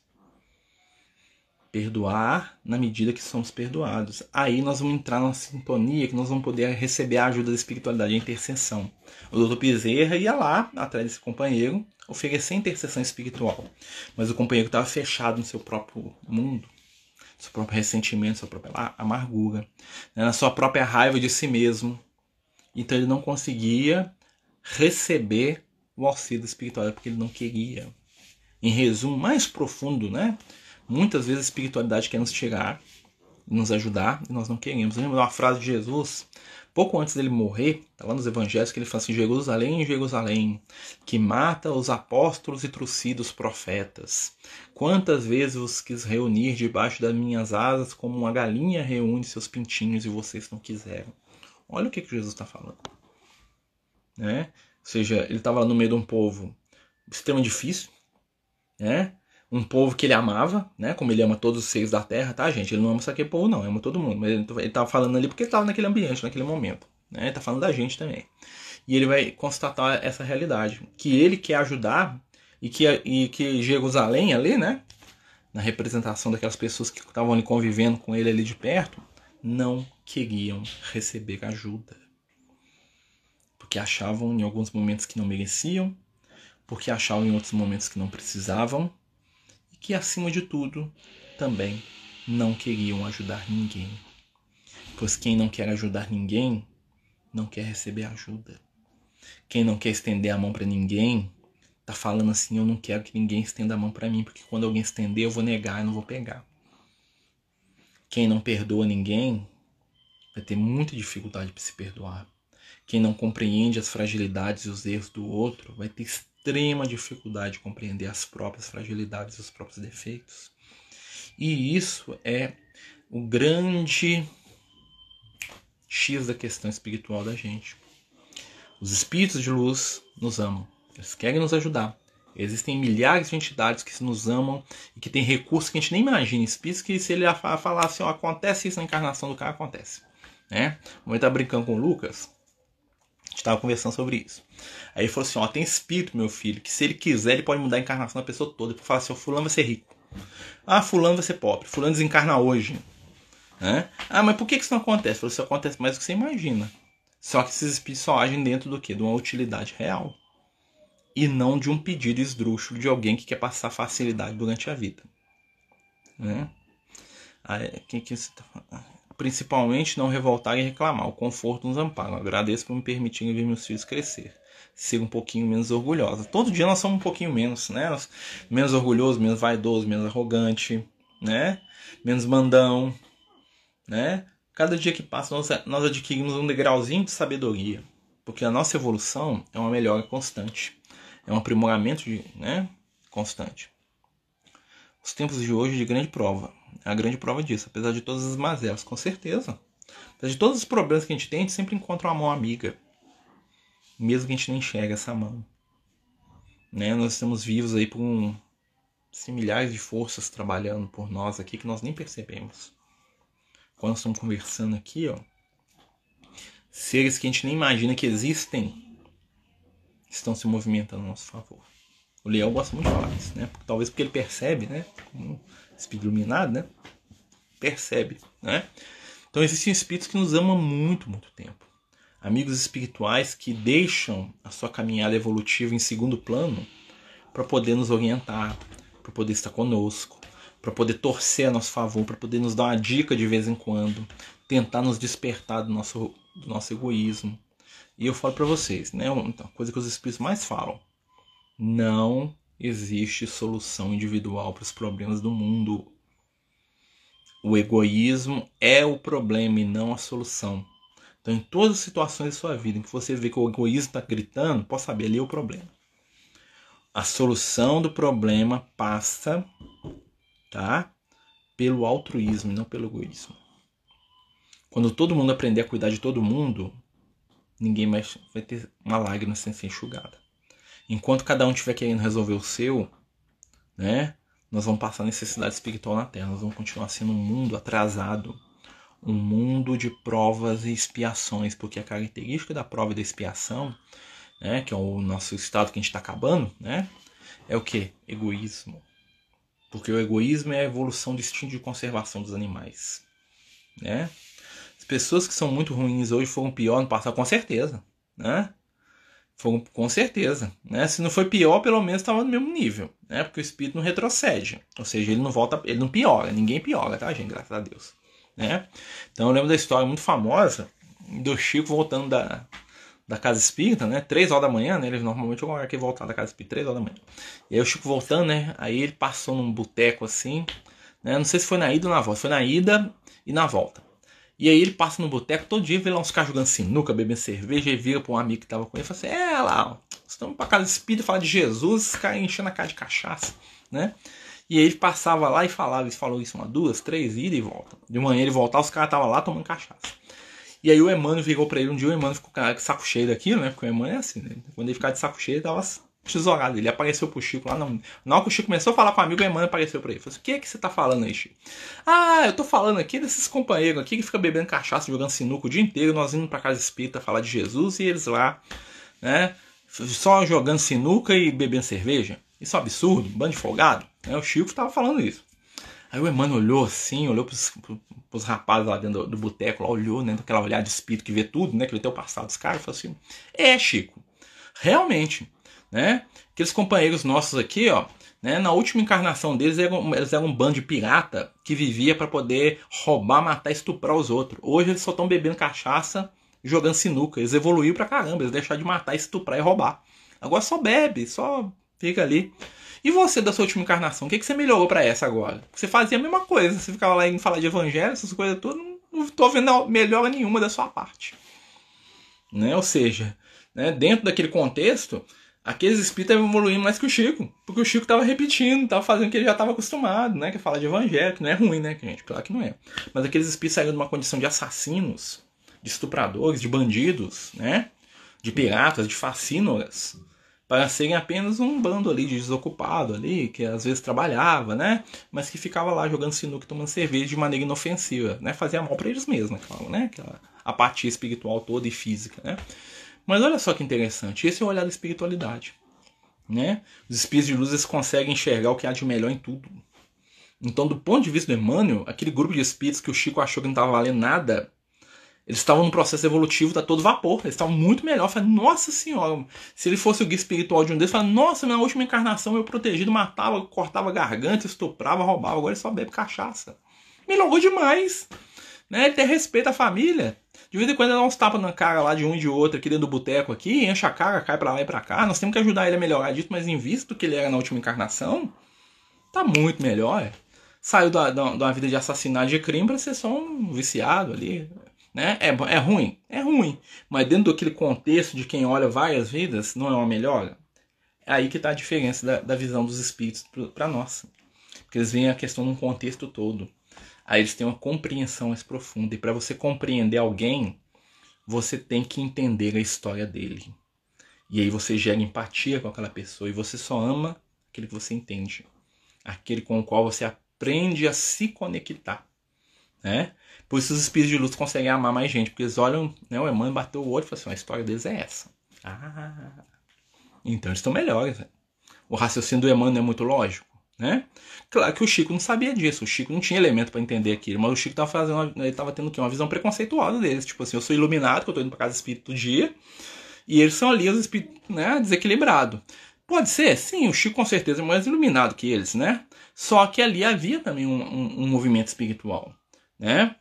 Perdoar na medida que somos perdoados. Aí nós vamos entrar numa sintonia que nós vamos poder receber a ajuda da espiritualidade, a intercessão. O doutor Bezerra ia lá, atrás desse companheiro, oferecer intercessão espiritual. Mas o companheiro estava fechado no seu próprio mundo, seu próprio ressentimento, sua própria amargura, né? na sua própria raiva de si mesmo. Então ele não conseguia receber o auxílio espiritual porque ele não queria. Em resumo mais profundo, né? Muitas vezes a espiritualidade quer nos tirar, nos ajudar, e nós não queremos. Lembra uma frase de Jesus, pouco antes dele morrer, tá lá nos evangelhos, que ele fala assim: Jerusalém, Jerusalém, que mata os apóstolos e trucida os profetas. Quantas vezes os quis reunir debaixo das minhas asas, como uma galinha reúne seus pintinhos e vocês não quiseram. Olha o que, que Jesus está falando né? Ou seja, ele estava no meio de um povo extremamente difícil, né? Um povo que ele amava, né? Como ele ama todos os seres da terra, tá, gente? Ele não ama só aquele povo, não, ele ama todo mundo. Mas ele estava falando ali porque ele estava naquele ambiente, naquele momento, né? Ele tá falando da gente também. E ele vai constatar essa realidade, que ele quer ajudar e que, e que Jerusalém ali, né? Na representação daquelas pessoas que estavam ali convivendo com ele ali de perto, não queriam receber ajuda porque achavam em alguns momentos que não mereciam, porque achavam em outros momentos que não precisavam que, acima de tudo, também não queriam ajudar ninguém. Pois quem não quer ajudar ninguém não quer receber ajuda. Quem não quer estender a mão para ninguém tá falando assim: eu não quero que ninguém estenda a mão para mim, porque quando alguém estender eu vou negar e não vou pegar. Quem não perdoa ninguém vai ter muita dificuldade para se perdoar. Quem não compreende as fragilidades e os erros do outro vai ter extrema dificuldade de compreender as próprias fragilidades os próprios defeitos. E isso é o grande X da questão espiritual da gente. Os espíritos de luz nos amam, eles querem nos ajudar. Existem milhares de entidades que nos amam e que têm recursos que a gente nem imagina. Espíritos que, se ele falar assim, acontece isso na encarnação do cara, acontece. Né? Como ele tá brincando com o Lucas, gente estava conversando sobre isso. Aí ele falou assim: ó, tem espírito, meu filho, que se ele quiser, ele pode mudar a encarnação da pessoa toda. Ele fala assim: ó, fulano vai ser rico. Ah, fulano vai ser pobre. Fulano desencarna hoje. Né? Ah, mas por que isso não acontece? Falou, isso acontece mais do que você imagina. Só que esses espíritos só agem dentro do quê? De uma utilidade real. E não de um pedido esdrúxulo de alguém que quer passar facilidade durante a vida. Né? Aí, quem que você tá falando? Principalmente não revoltar e reclamar. O conforto nos ampara. agradeço por me permitirem ver meus filhos crescer. Ser um pouquinho menos orgulhosa. Todo dia nós somos um pouquinho menos, né? Menos orgulhoso, menos vaidoso, menos arrogante, né? Menos mandão, né? Cada dia que passa nós, nós adquirimos um degrauzinho de sabedoria. Porque a nossa evolução é uma melhora constante. É um aprimoramento de, né? constante. Os tempos de hoje de grande prova a grande prova disso, apesar de todas as mazelas, com certeza. Apesar de todos os problemas que a gente tem, a gente sempre encontra uma mão amiga. Mesmo que a gente não enxergue essa mão. Né? Nós estamos vivos aí por um, assim, milhares de forças trabalhando por nós aqui que nós nem percebemos. Quando estamos conversando aqui, ó, seres que a gente nem imagina que existem estão se movimentando a nosso favor. O leão gosta muito de falar isso, né? Talvez porque ele percebe, né? Espírito iluminado, né? Percebe, né? Então existem espíritos que nos amam muito, muito tempo. Amigos espirituais que deixam a sua caminhada evolutiva em segundo plano para poder nos orientar, para poder estar conosco, para poder torcer a nosso favor, para poder nos dar uma dica de vez em quando, tentar nos despertar do nosso, do nosso egoísmo. E eu falo para vocês, né, uma coisa que os espíritos mais falam: não existe solução individual para os problemas do mundo. O egoísmo é o problema e não a solução. Então, em todas as situações da sua vida em que você vê que o egoísmo está gritando, pode saber, ali é o problema. A solução do problema passa, tá? Pelo altruísmo e não pelo egoísmo. Quando todo mundo aprender a cuidar de todo mundo, ninguém mais vai ter uma lágrima sem ser enxugada. Enquanto cada um estiver querendo resolver o seu, né? Nós vamos passar necessidade espiritual na Terra. Nós vamos continuar sendo um mundo atrasado, um mundo de provas e expiações, porque a característica da prova e da expiação né, que é o nosso estado que a gente está acabando, né, é o que? Egoísmo. Porque o egoísmo é a evolução do instinto de conservação dos animais. Né? As pessoas que são muito ruins hoje foram pior no passado, com certeza. Né? Foram, com certeza. Né? Se não foi pior, pelo menos estava no mesmo nível. Né? Porque o espírito não retrocede. Ou seja, ele não volta, ele não piora. Ninguém piora, tá, gente? Graças a Deus. Né? Então eu lembro da história muito famosa do Chico voltando da, da casa espírita, né? Três horas da manhã, né? Ele normalmente é que voltar da casa espírita, três horas da manhã. E aí o Chico voltando, né? Aí ele passou num boteco assim, né? Não sei se foi na ida ou na volta. Foi na ida e na volta. E aí ele passa no boteco todo dia, vê lá uns caras jogando sinuca, bebendo cerveja, e vira pra um amigo que tava com ele e fala assim: É lá, estamos pra casa espírita falar de Jesus, os caras enchendo a cara de cachaça, né? E aí ele passava lá e falava, ele falou isso uma, duas, três, ida e volta. De manhã ele voltava, os caras estavam lá tomando cachaça. E aí o Emmanuel virou pra ele um dia, o Emmanuel ficou com saco cheio daquilo, né? Porque o Emmanuel é assim, né? Quando ele ficava de saco cheio, ele tava tesourado. Ele apareceu pro Chico lá. Não. Na hora que o Chico começou a falar com o amigo, o Emmanuel apareceu pra ele. Falou assim: O que é que você tá falando aí, Chico? Ah, eu tô falando aqui desses companheiros aqui que ficam bebendo cachaça, jogando sinuca o dia inteiro, nós indo pra casa espírita falar de Jesus e eles lá, né? Só jogando sinuca e bebendo cerveja. Isso é um absurdo, um bando de folgado. Né? O Chico tava falando isso. Aí o Emmanuel olhou assim, olhou pros, pros rapazes lá dentro do, do boteco, olhou, né, aquela olhada de espírito que vê tudo, né, que vê até o passado dos caras, falou assim: É, Chico, realmente, né, aqueles companheiros nossos aqui, ó, né, na última encarnação deles, eram, eles eram um bando de pirata que vivia para poder roubar, matar, estuprar os outros. Hoje eles só estão bebendo cachaça jogando sinuca. Eles evoluíram pra caramba, eles deixaram de matar, estuprar e roubar. Agora só bebe, só fica ali. E você, da sua última encarnação, o que, que você melhorou para essa agora? Você fazia a mesma coisa, você ficava lá em falar de evangelho, essas coisas todas, não, tô vendo melhora nenhuma da sua parte. Né? Ou seja, né, dentro daquele contexto, aqueles espíritos evoluindo mais que o Chico, porque o Chico estava repetindo, estava fazendo o que ele já estava acostumado, né, que é falar de evangelho, que não é ruim, né, gente? Claro que não é. Mas aqueles espíritos saíram de uma condição de assassinos, de estupradores, de bandidos, né, de piratas, de fascínoras, para serem apenas um bando ali de desocupado ali, que às vezes trabalhava, né? Mas que ficava lá jogando sinuca, tomando cerveja de maneira inofensiva, né? Fazia mal para eles mesmos, claro, né? Aquela apatia espiritual toda e física, né? Mas olha só que interessante, esse é o olhar da espiritualidade, né? Os espíritos de luz conseguem enxergar o que há de melhor em tudo. Então, do ponto de vista do Emmanuel, aquele grupo de espíritos que o Chico achou que não estava valendo nada, eles estavam num processo evolutivo, tá todo vapor. Eles estavam muito melhor. Falei, nossa senhora, se ele fosse o guia espiritual de um deles, eu falei, nossa, na última encarnação eu protegido, matava, cortava garganta, estuprava, roubava. Agora ele só bebe cachaça. Melhorou demais. Né? Ele tem respeito à família. De vez em quando ele dá uns tapas na cara lá de um e de outro aqui dentro do boteco aqui, enche a cara, cai pra lá e pra cá. Nós temos que ajudar ele a melhorar disso, mas em vista do que ele era na última encarnação, tá muito melhor. Saiu da, da, da vida de assassinato de crime pra ser só um viciado ali. Né? É, é ruim? É ruim. Mas dentro daquele contexto de quem olha várias vidas, não é uma melhora? É aí que está a diferença da, da visão dos espíritos para nós. Porque eles veem a questão num contexto todo. Aí eles têm uma compreensão mais profunda. E para você compreender alguém, você tem que entender a história dele. E aí você gera empatia com aquela pessoa e você só ama aquele que você entende. Aquele com o qual você aprende a se conectar. Né? Por isso os espíritos de luz conseguem amar mais gente, porque eles olham, né, o Emmanuel bateu o olho e falou assim, a história deles é essa. Ah, então eles estão melhores. Né? O raciocínio do Emmanuel é muito lógico, né? Claro que o Chico não sabia disso, o Chico não tinha elemento para entender aquilo, mas o Chico estava fazendo, ele estava tendo uma visão preconceituosa deles, tipo assim, eu sou iluminado, que eu estou indo para casa espírita todo dia, e eles são ali os espíritos, né, desequilibrados. Pode ser, sim, o Chico com certeza é mais iluminado que eles, né? Só que ali havia também um, um, um movimento espiritual, né?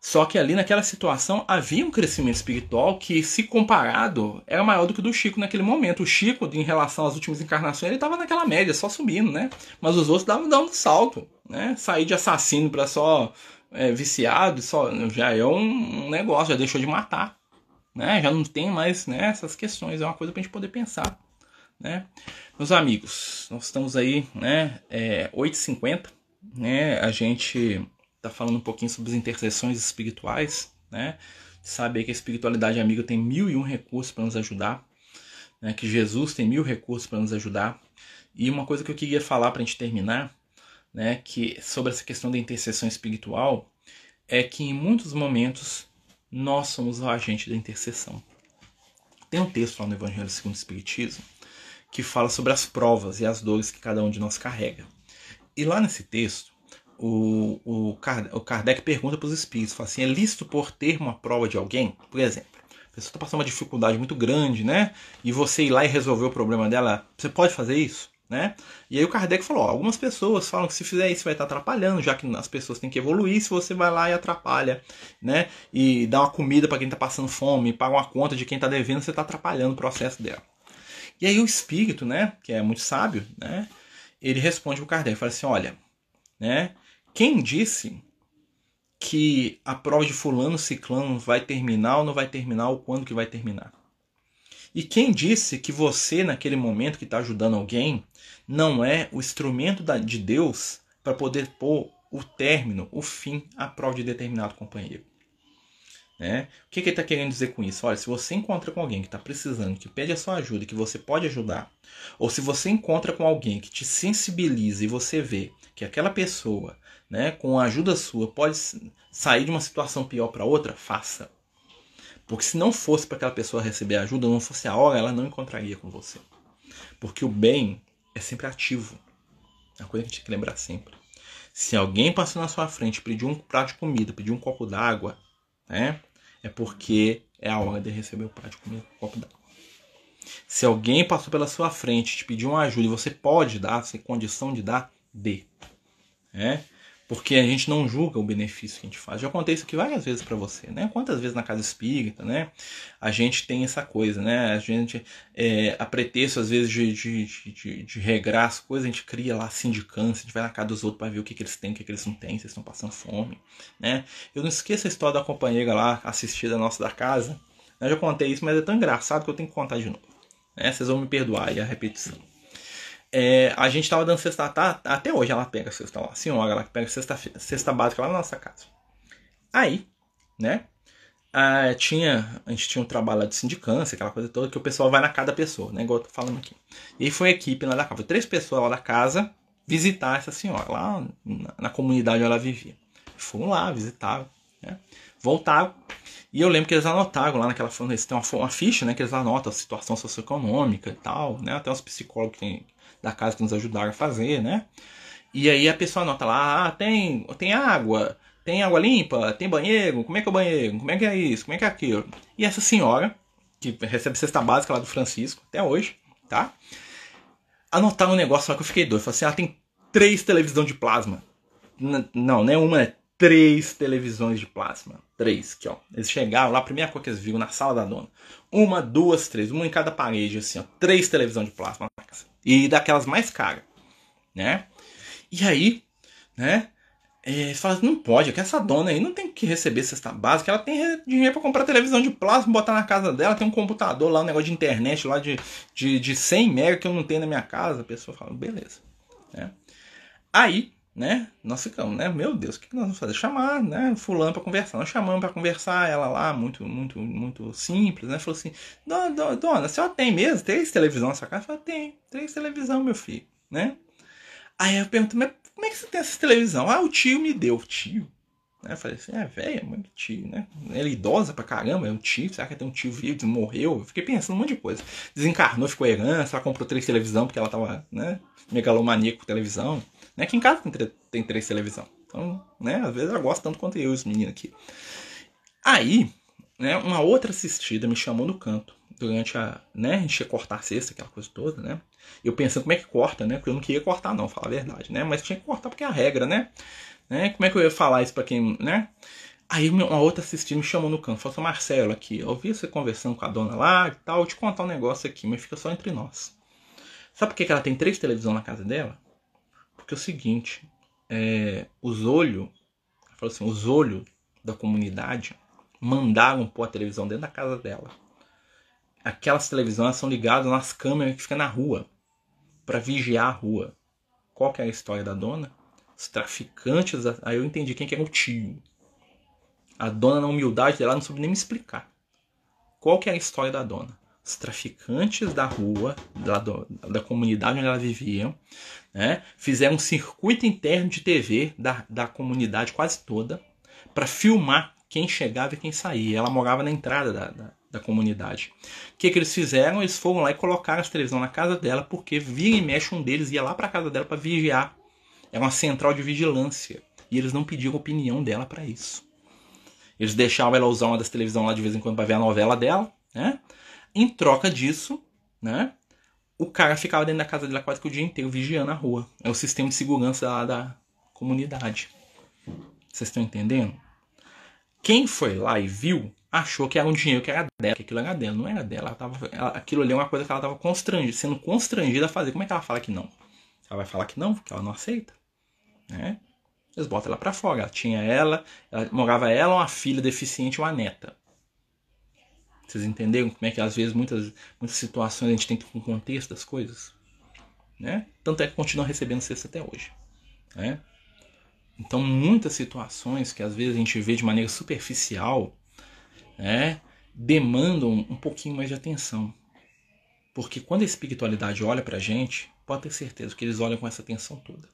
Só que ali naquela situação havia um crescimento espiritual que, se comparado, era maior do que o do Chico naquele momento. O Chico, em relação às últimas encarnações, ele estava naquela média, só subindo, né? Mas os outros davam dando salto, né? Sair de assassino para só é, viciado, só já é um, negócio, já deixou de matar, né? Já não tem mais né, essas questões, é uma coisa para a gente poder pensar, né? Meus amigos, nós estamos aí, né? É, 8h50, né? A gente está falando um pouquinho sobre as intercessões espirituais, né? Saber que a espiritualidade amiga tem mil e um recursos para nos ajudar, né? Que Jesus tem mil recursos para nos ajudar. E uma coisa que eu queria falar para a gente terminar, né? Que sobre essa questão da intercessão espiritual é que em muitos momentos nós somos o agente da intercessão. Tem um texto lá no Evangelho segundo o Espiritismo que fala sobre as provas e as dores que cada um de nós carrega. E lá nesse texto, o, o, Kardec pergunta para os espíritos, fala assim, é lícito por ter uma prova de alguém? Por exemplo, a pessoa está passando uma dificuldade muito grande, né? E você ir lá e resolver o problema dela, você pode fazer isso? Né? E aí o Kardec falou: ó, algumas pessoas falam que se fizer isso vai estar atrapalhando, já que as pessoas têm que evoluir. Se você vai lá e atrapalha, né? E dá uma comida para quem está passando fome, paga uma conta de quem está devendo, você está atrapalhando o processo dela. E aí o espírito, né, que é muito sábio, né, ele responde para o Kardec, fala assim: olha, né, quem disse que a prova de fulano ciclano vai terminar ou não vai terminar ou quando que vai terminar? E quem disse que você, naquele momento que está ajudando alguém, não é o instrumento de Deus para poder pôr o término, o fim à prova de determinado companheiro? Né? O que, que ele está querendo dizer com isso? Olha, se você encontra com alguém que está precisando, que pede a sua ajuda, que você pode ajudar, ou se você encontra com alguém que te sensibiliza e você vê que aquela pessoa, né, com a ajuda sua, pode sair de uma situação pior para outra, faça. Porque se não fosse para aquela pessoa receber ajuda, não fosse a hora, ela não encontraria com você. Porque o bem é sempre ativo. É uma coisa que a gente tem que lembrar sempre. Se alguém passou na sua frente, pediu um prato de comida, pediu um copo d'água, né? É porque é a hora de receber o prato de comida, um copo d'água. Se alguém passou pela sua frente, te pediu uma ajuda e você pode dar, tem condição de dar, dê. É? Porque a gente não julga o benefício que a gente faz. Já contei isso aqui várias vezes para você, né? Quantas vezes na casa espírita, né? A gente tem essa coisa, né? A gente, é, a pretexto às vezes de, de, de, de, regrar as coisas, a gente cria lá sindicância, a gente vai na casa dos outros para ver o que, que eles têm, o que, que eles não têm, se eles estão passando fome, né? Eu não esqueço a história da companheira lá, assistida nossa da casa. Eu já contei isso, mas é tão engraçado que eu tenho que contar de novo. Né? Vocês vão me perdoar aí a repetição. É, a gente tava dando cesta tá, até hoje ela pega a cesta lá, senhora ela pega cesta, cesta básica lá na nossa casa. Aí, né? Tinha, a gente tinha um trabalho de sindicância, aquela coisa toda, que o pessoal vai na casa da pessoa, né? Igual eu tô falando aqui. E foi a equipe lá da casa, três pessoas lá da casa visitar essa senhora, lá na, na comunidade onde ela vivia. Foram lá, visitaram, né? Voltaram. E eu lembro que eles anotaram lá naquela têm uma, uma ficha, né? Que eles anotam a situação socioeconômica e tal, né? Até os psicólogos que tem, da casa que nos ajudaram a fazer, né? E aí a pessoa anota lá, ah, tem, tem água, tem água limpa, tem banheiro, como é que é o banheiro, como é que é isso, como é que é aquilo. E essa senhora, que recebe cesta básica lá do Francisco, até hoje, tá? Anotaram um negócio lá que eu fiquei doido. Falei assim, ah, tem três televisão de plasma. N não, não é uma, é três televisões de plasma. Três, aqui ó. Eles chegaram lá, a primeira coisa que eles viram na sala da dona. Uma, duas, três, uma em cada parede, assim, ó. Três televisões de plasma na casa e daquelas mais caras, né? E aí, né? É, fala, não pode, é que essa dona aí não tem que receber cesta básica, ela tem dinheiro para comprar televisão de plasma, botar na casa dela, tem um computador lá, um negócio de internet lá de, de, de 100 mega que eu não tenho na minha casa. A pessoa fala, beleza. Né? Aí, né? Nós ficamos, né? Meu Deus, o que nós vamos fazer? Chamar, né? Fulano para conversar. Nós chamamos para conversar, ela lá, muito, muito, muito simples, né? Falou assim: Dona, dona, a senhora tem mesmo três televisão nessa casa? Eu falei, tem, três televisão, meu filho, né? Aí eu pergunto, mas como é que você tem essa televisão? Ah, o tio me deu, tio. Né? Eu falei assim, é velha, muito tio, né? Ela é idosa pra caramba, é um tio, será que tem um tio vivo, morreu? Eu fiquei pensando um monte de coisa. Desencarnou, ficou herança, ela comprou três televisão porque ela tava, né? Megalomaníaco com televisão. Né? Aqui em casa tem, tem três televisão. Então, né, às vezes ela gosta tanto quanto eu, os meninos aqui. Aí, né, uma outra assistida me chamou no canto durante a, né, a gente ia cortar a cesta, aquela coisa toda, né? Eu pensando como é que corta, né? Porque eu não queria cortar não, falar a verdade, né? Mas tinha que cortar porque é a regra, né? né? Como é que eu ia falar isso para quem, né? Aí uma outra assistida me chamou no canto, falou assim, Marcelo aqui, eu ouvi você conversando com a dona lá e tal, eu te contar um negócio aqui, mas fica só entre nós. Sabe por que ela tem três televisões na casa dela? Porque é o seguinte, é, os olhos, assim, os olhos da comunidade mandaram pôr a televisão dentro da casa dela. Aquelas televisões são ligadas nas câmeras que ficam na rua para vigiar a rua. Qual que é a história da dona? Os traficantes, aí eu entendi quem que era o tio. A dona na humildade dela não soube nem me explicar. Qual que é a história da dona? Os traficantes da rua, da, da comunidade onde ela vivia, né, fizeram um circuito interno de TV da, da comunidade quase toda para filmar quem chegava e quem saía. Ela morava na entrada da, da, da comunidade. O que, que eles fizeram? Eles foram lá e colocaram a televisão na casa dela, porque vira e mexe um deles ia lá para casa dela para vigiar. Era uma central de vigilância. E eles não pediram opinião dela para isso. Eles deixavam ela usar uma das televisões lá de vez em quando para ver a novela dela, né? Em troca disso, né? O cara ficava dentro da casa dela quase que o dia inteiro vigiando a rua. É o sistema de segurança lá da comunidade. Vocês estão entendendo? Quem foi lá e viu, achou que era um dinheiro que era dela, que aquilo era dela. Não era dela. Ela tava, ela, aquilo ali é uma coisa que ela estava constrangida, sendo constrangida a fazer. Como é que ela fala que não? Ela vai falar que não, porque ela não aceita. Né? Eles botam ela para fora. Ela tinha ela, ela, morava ela, uma filha deficiente uma neta. Vocês entenderam como é que às vezes muitas, muitas situações a gente tem que ter um contexto das coisas? Né? Tanto é que continua recebendo cesta até hoje. Né? Então, muitas situações que às vezes a gente vê de maneira superficial né, demandam um pouquinho mais de atenção. Porque quando a espiritualidade olha para a gente, pode ter certeza que eles olham com essa atenção toda.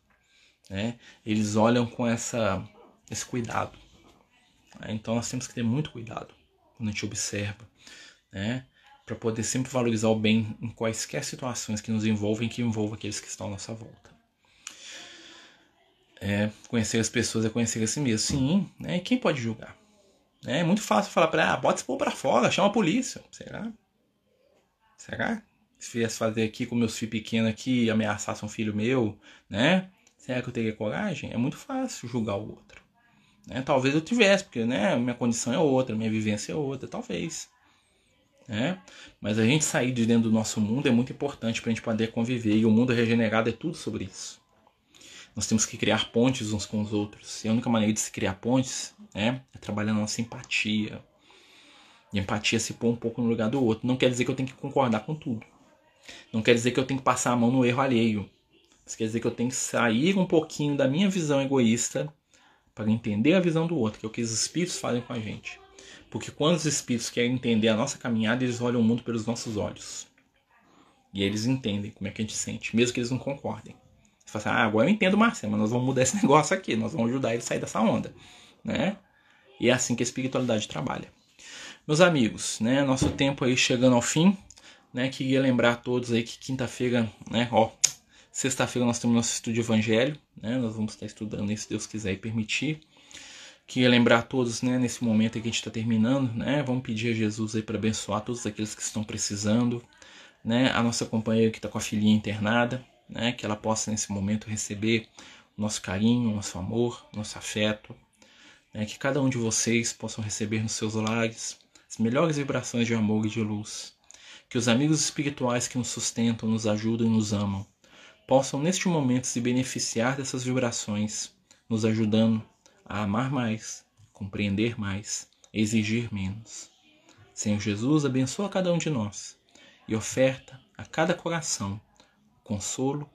Né? Eles olham com essa, esse cuidado. Né? Então, nós temos que ter muito cuidado quando a gente observa. Né? Para poder sempre valorizar o bem em quaisquer situações que nos envolvem, que envolvam aqueles que estão à nossa volta. É, conhecer as pessoas é conhecer a si mesmo. Sim, né? E quem pode julgar? É muito fácil falar para ah, bota esse povo pra fora, chama a polícia. Será? Será? Se viesse fazer aqui com meus filhos pequenos aqui, ameaçasse um filho meu, né? Será que eu teria coragem? É muito fácil julgar o outro. Né? Talvez eu tivesse, porque né, minha condição é outra, minha vivência é outra, talvez. Né? Mas a gente sair de dentro do nosso mundo é muito importante para a gente poder conviver. E o mundo regenerado é tudo sobre isso. Nós temos que criar pontes uns com os outros. E a única maneira de se criar pontes né, é trabalhando a nossa empatia. E empatia se pôr um pouco no lugar do outro. Não quer dizer que eu tenho que concordar com tudo. Não quer dizer que eu tenho que passar a mão no erro alheio. Isso quer dizer que eu tenho que sair um pouquinho da minha visão egoísta para entender a visão do outro, que é o que os espíritos fazem com a gente. Porque quando os espíritos querem entender a nossa caminhada, eles olham o mundo pelos nossos olhos. E eles entendem como é que a gente sente, mesmo que eles não concordem. Você fala assim, ah, agora eu entendo Marcelo, mas nós vamos mudar esse negócio aqui, nós vamos ajudar ele a sair dessa onda, né? E é assim que a espiritualidade trabalha. Meus amigos, né, nosso tempo aí chegando ao fim, né, queria lembrar a todos aí que quinta-feira, né, ó, sexta-feira nós temos nosso estudo de evangelho, né, nós vamos estar estudando aí, se Deus quiser e permitir. Queria lembrar a todos, né, nesse momento que a gente está terminando, né, vamos pedir a Jesus aí para abençoar todos aqueles que estão precisando, né, a nossa companheira que está com a filhinha internada, né? que ela possa nesse momento receber o nosso carinho, o nosso amor, o nosso afeto, né? que cada um de vocês possam receber nos seus lares as melhores vibrações de amor e de luz, que os amigos espirituais que nos sustentam, nos ajudam e nos amam possam neste momento se beneficiar dessas vibrações, nos ajudando a amar mais, compreender mais, exigir menos. Senhor Jesus, abençoa cada um de nós e oferta a cada coração consolo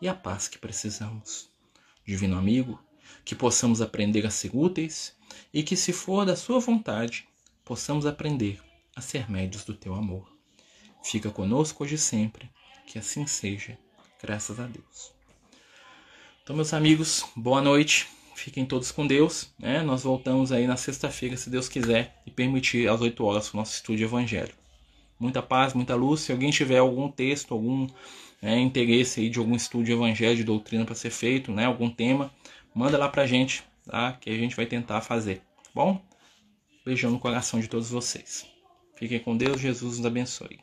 e a paz que precisamos. Divino amigo, que possamos aprender a ser úteis e que, se for da Sua vontade, possamos aprender a ser médios do Teu amor. Fica conosco hoje sempre, que assim seja, graças a Deus. Então, meus amigos, boa noite. Fiquem todos com Deus. Né? Nós voltamos aí na sexta-feira, se Deus quiser, e permitir às 8 horas o nosso estudo de Evangelho. Muita paz, muita luz. Se alguém tiver algum texto, algum né, interesse aí de algum estudo de evangelho, de doutrina para ser feito, né, algum tema, manda lá pra gente, tá? Que a gente vai tentar fazer, tá bom? Beijão no coração de todos vocês. Fiquem com Deus, Jesus nos abençoe.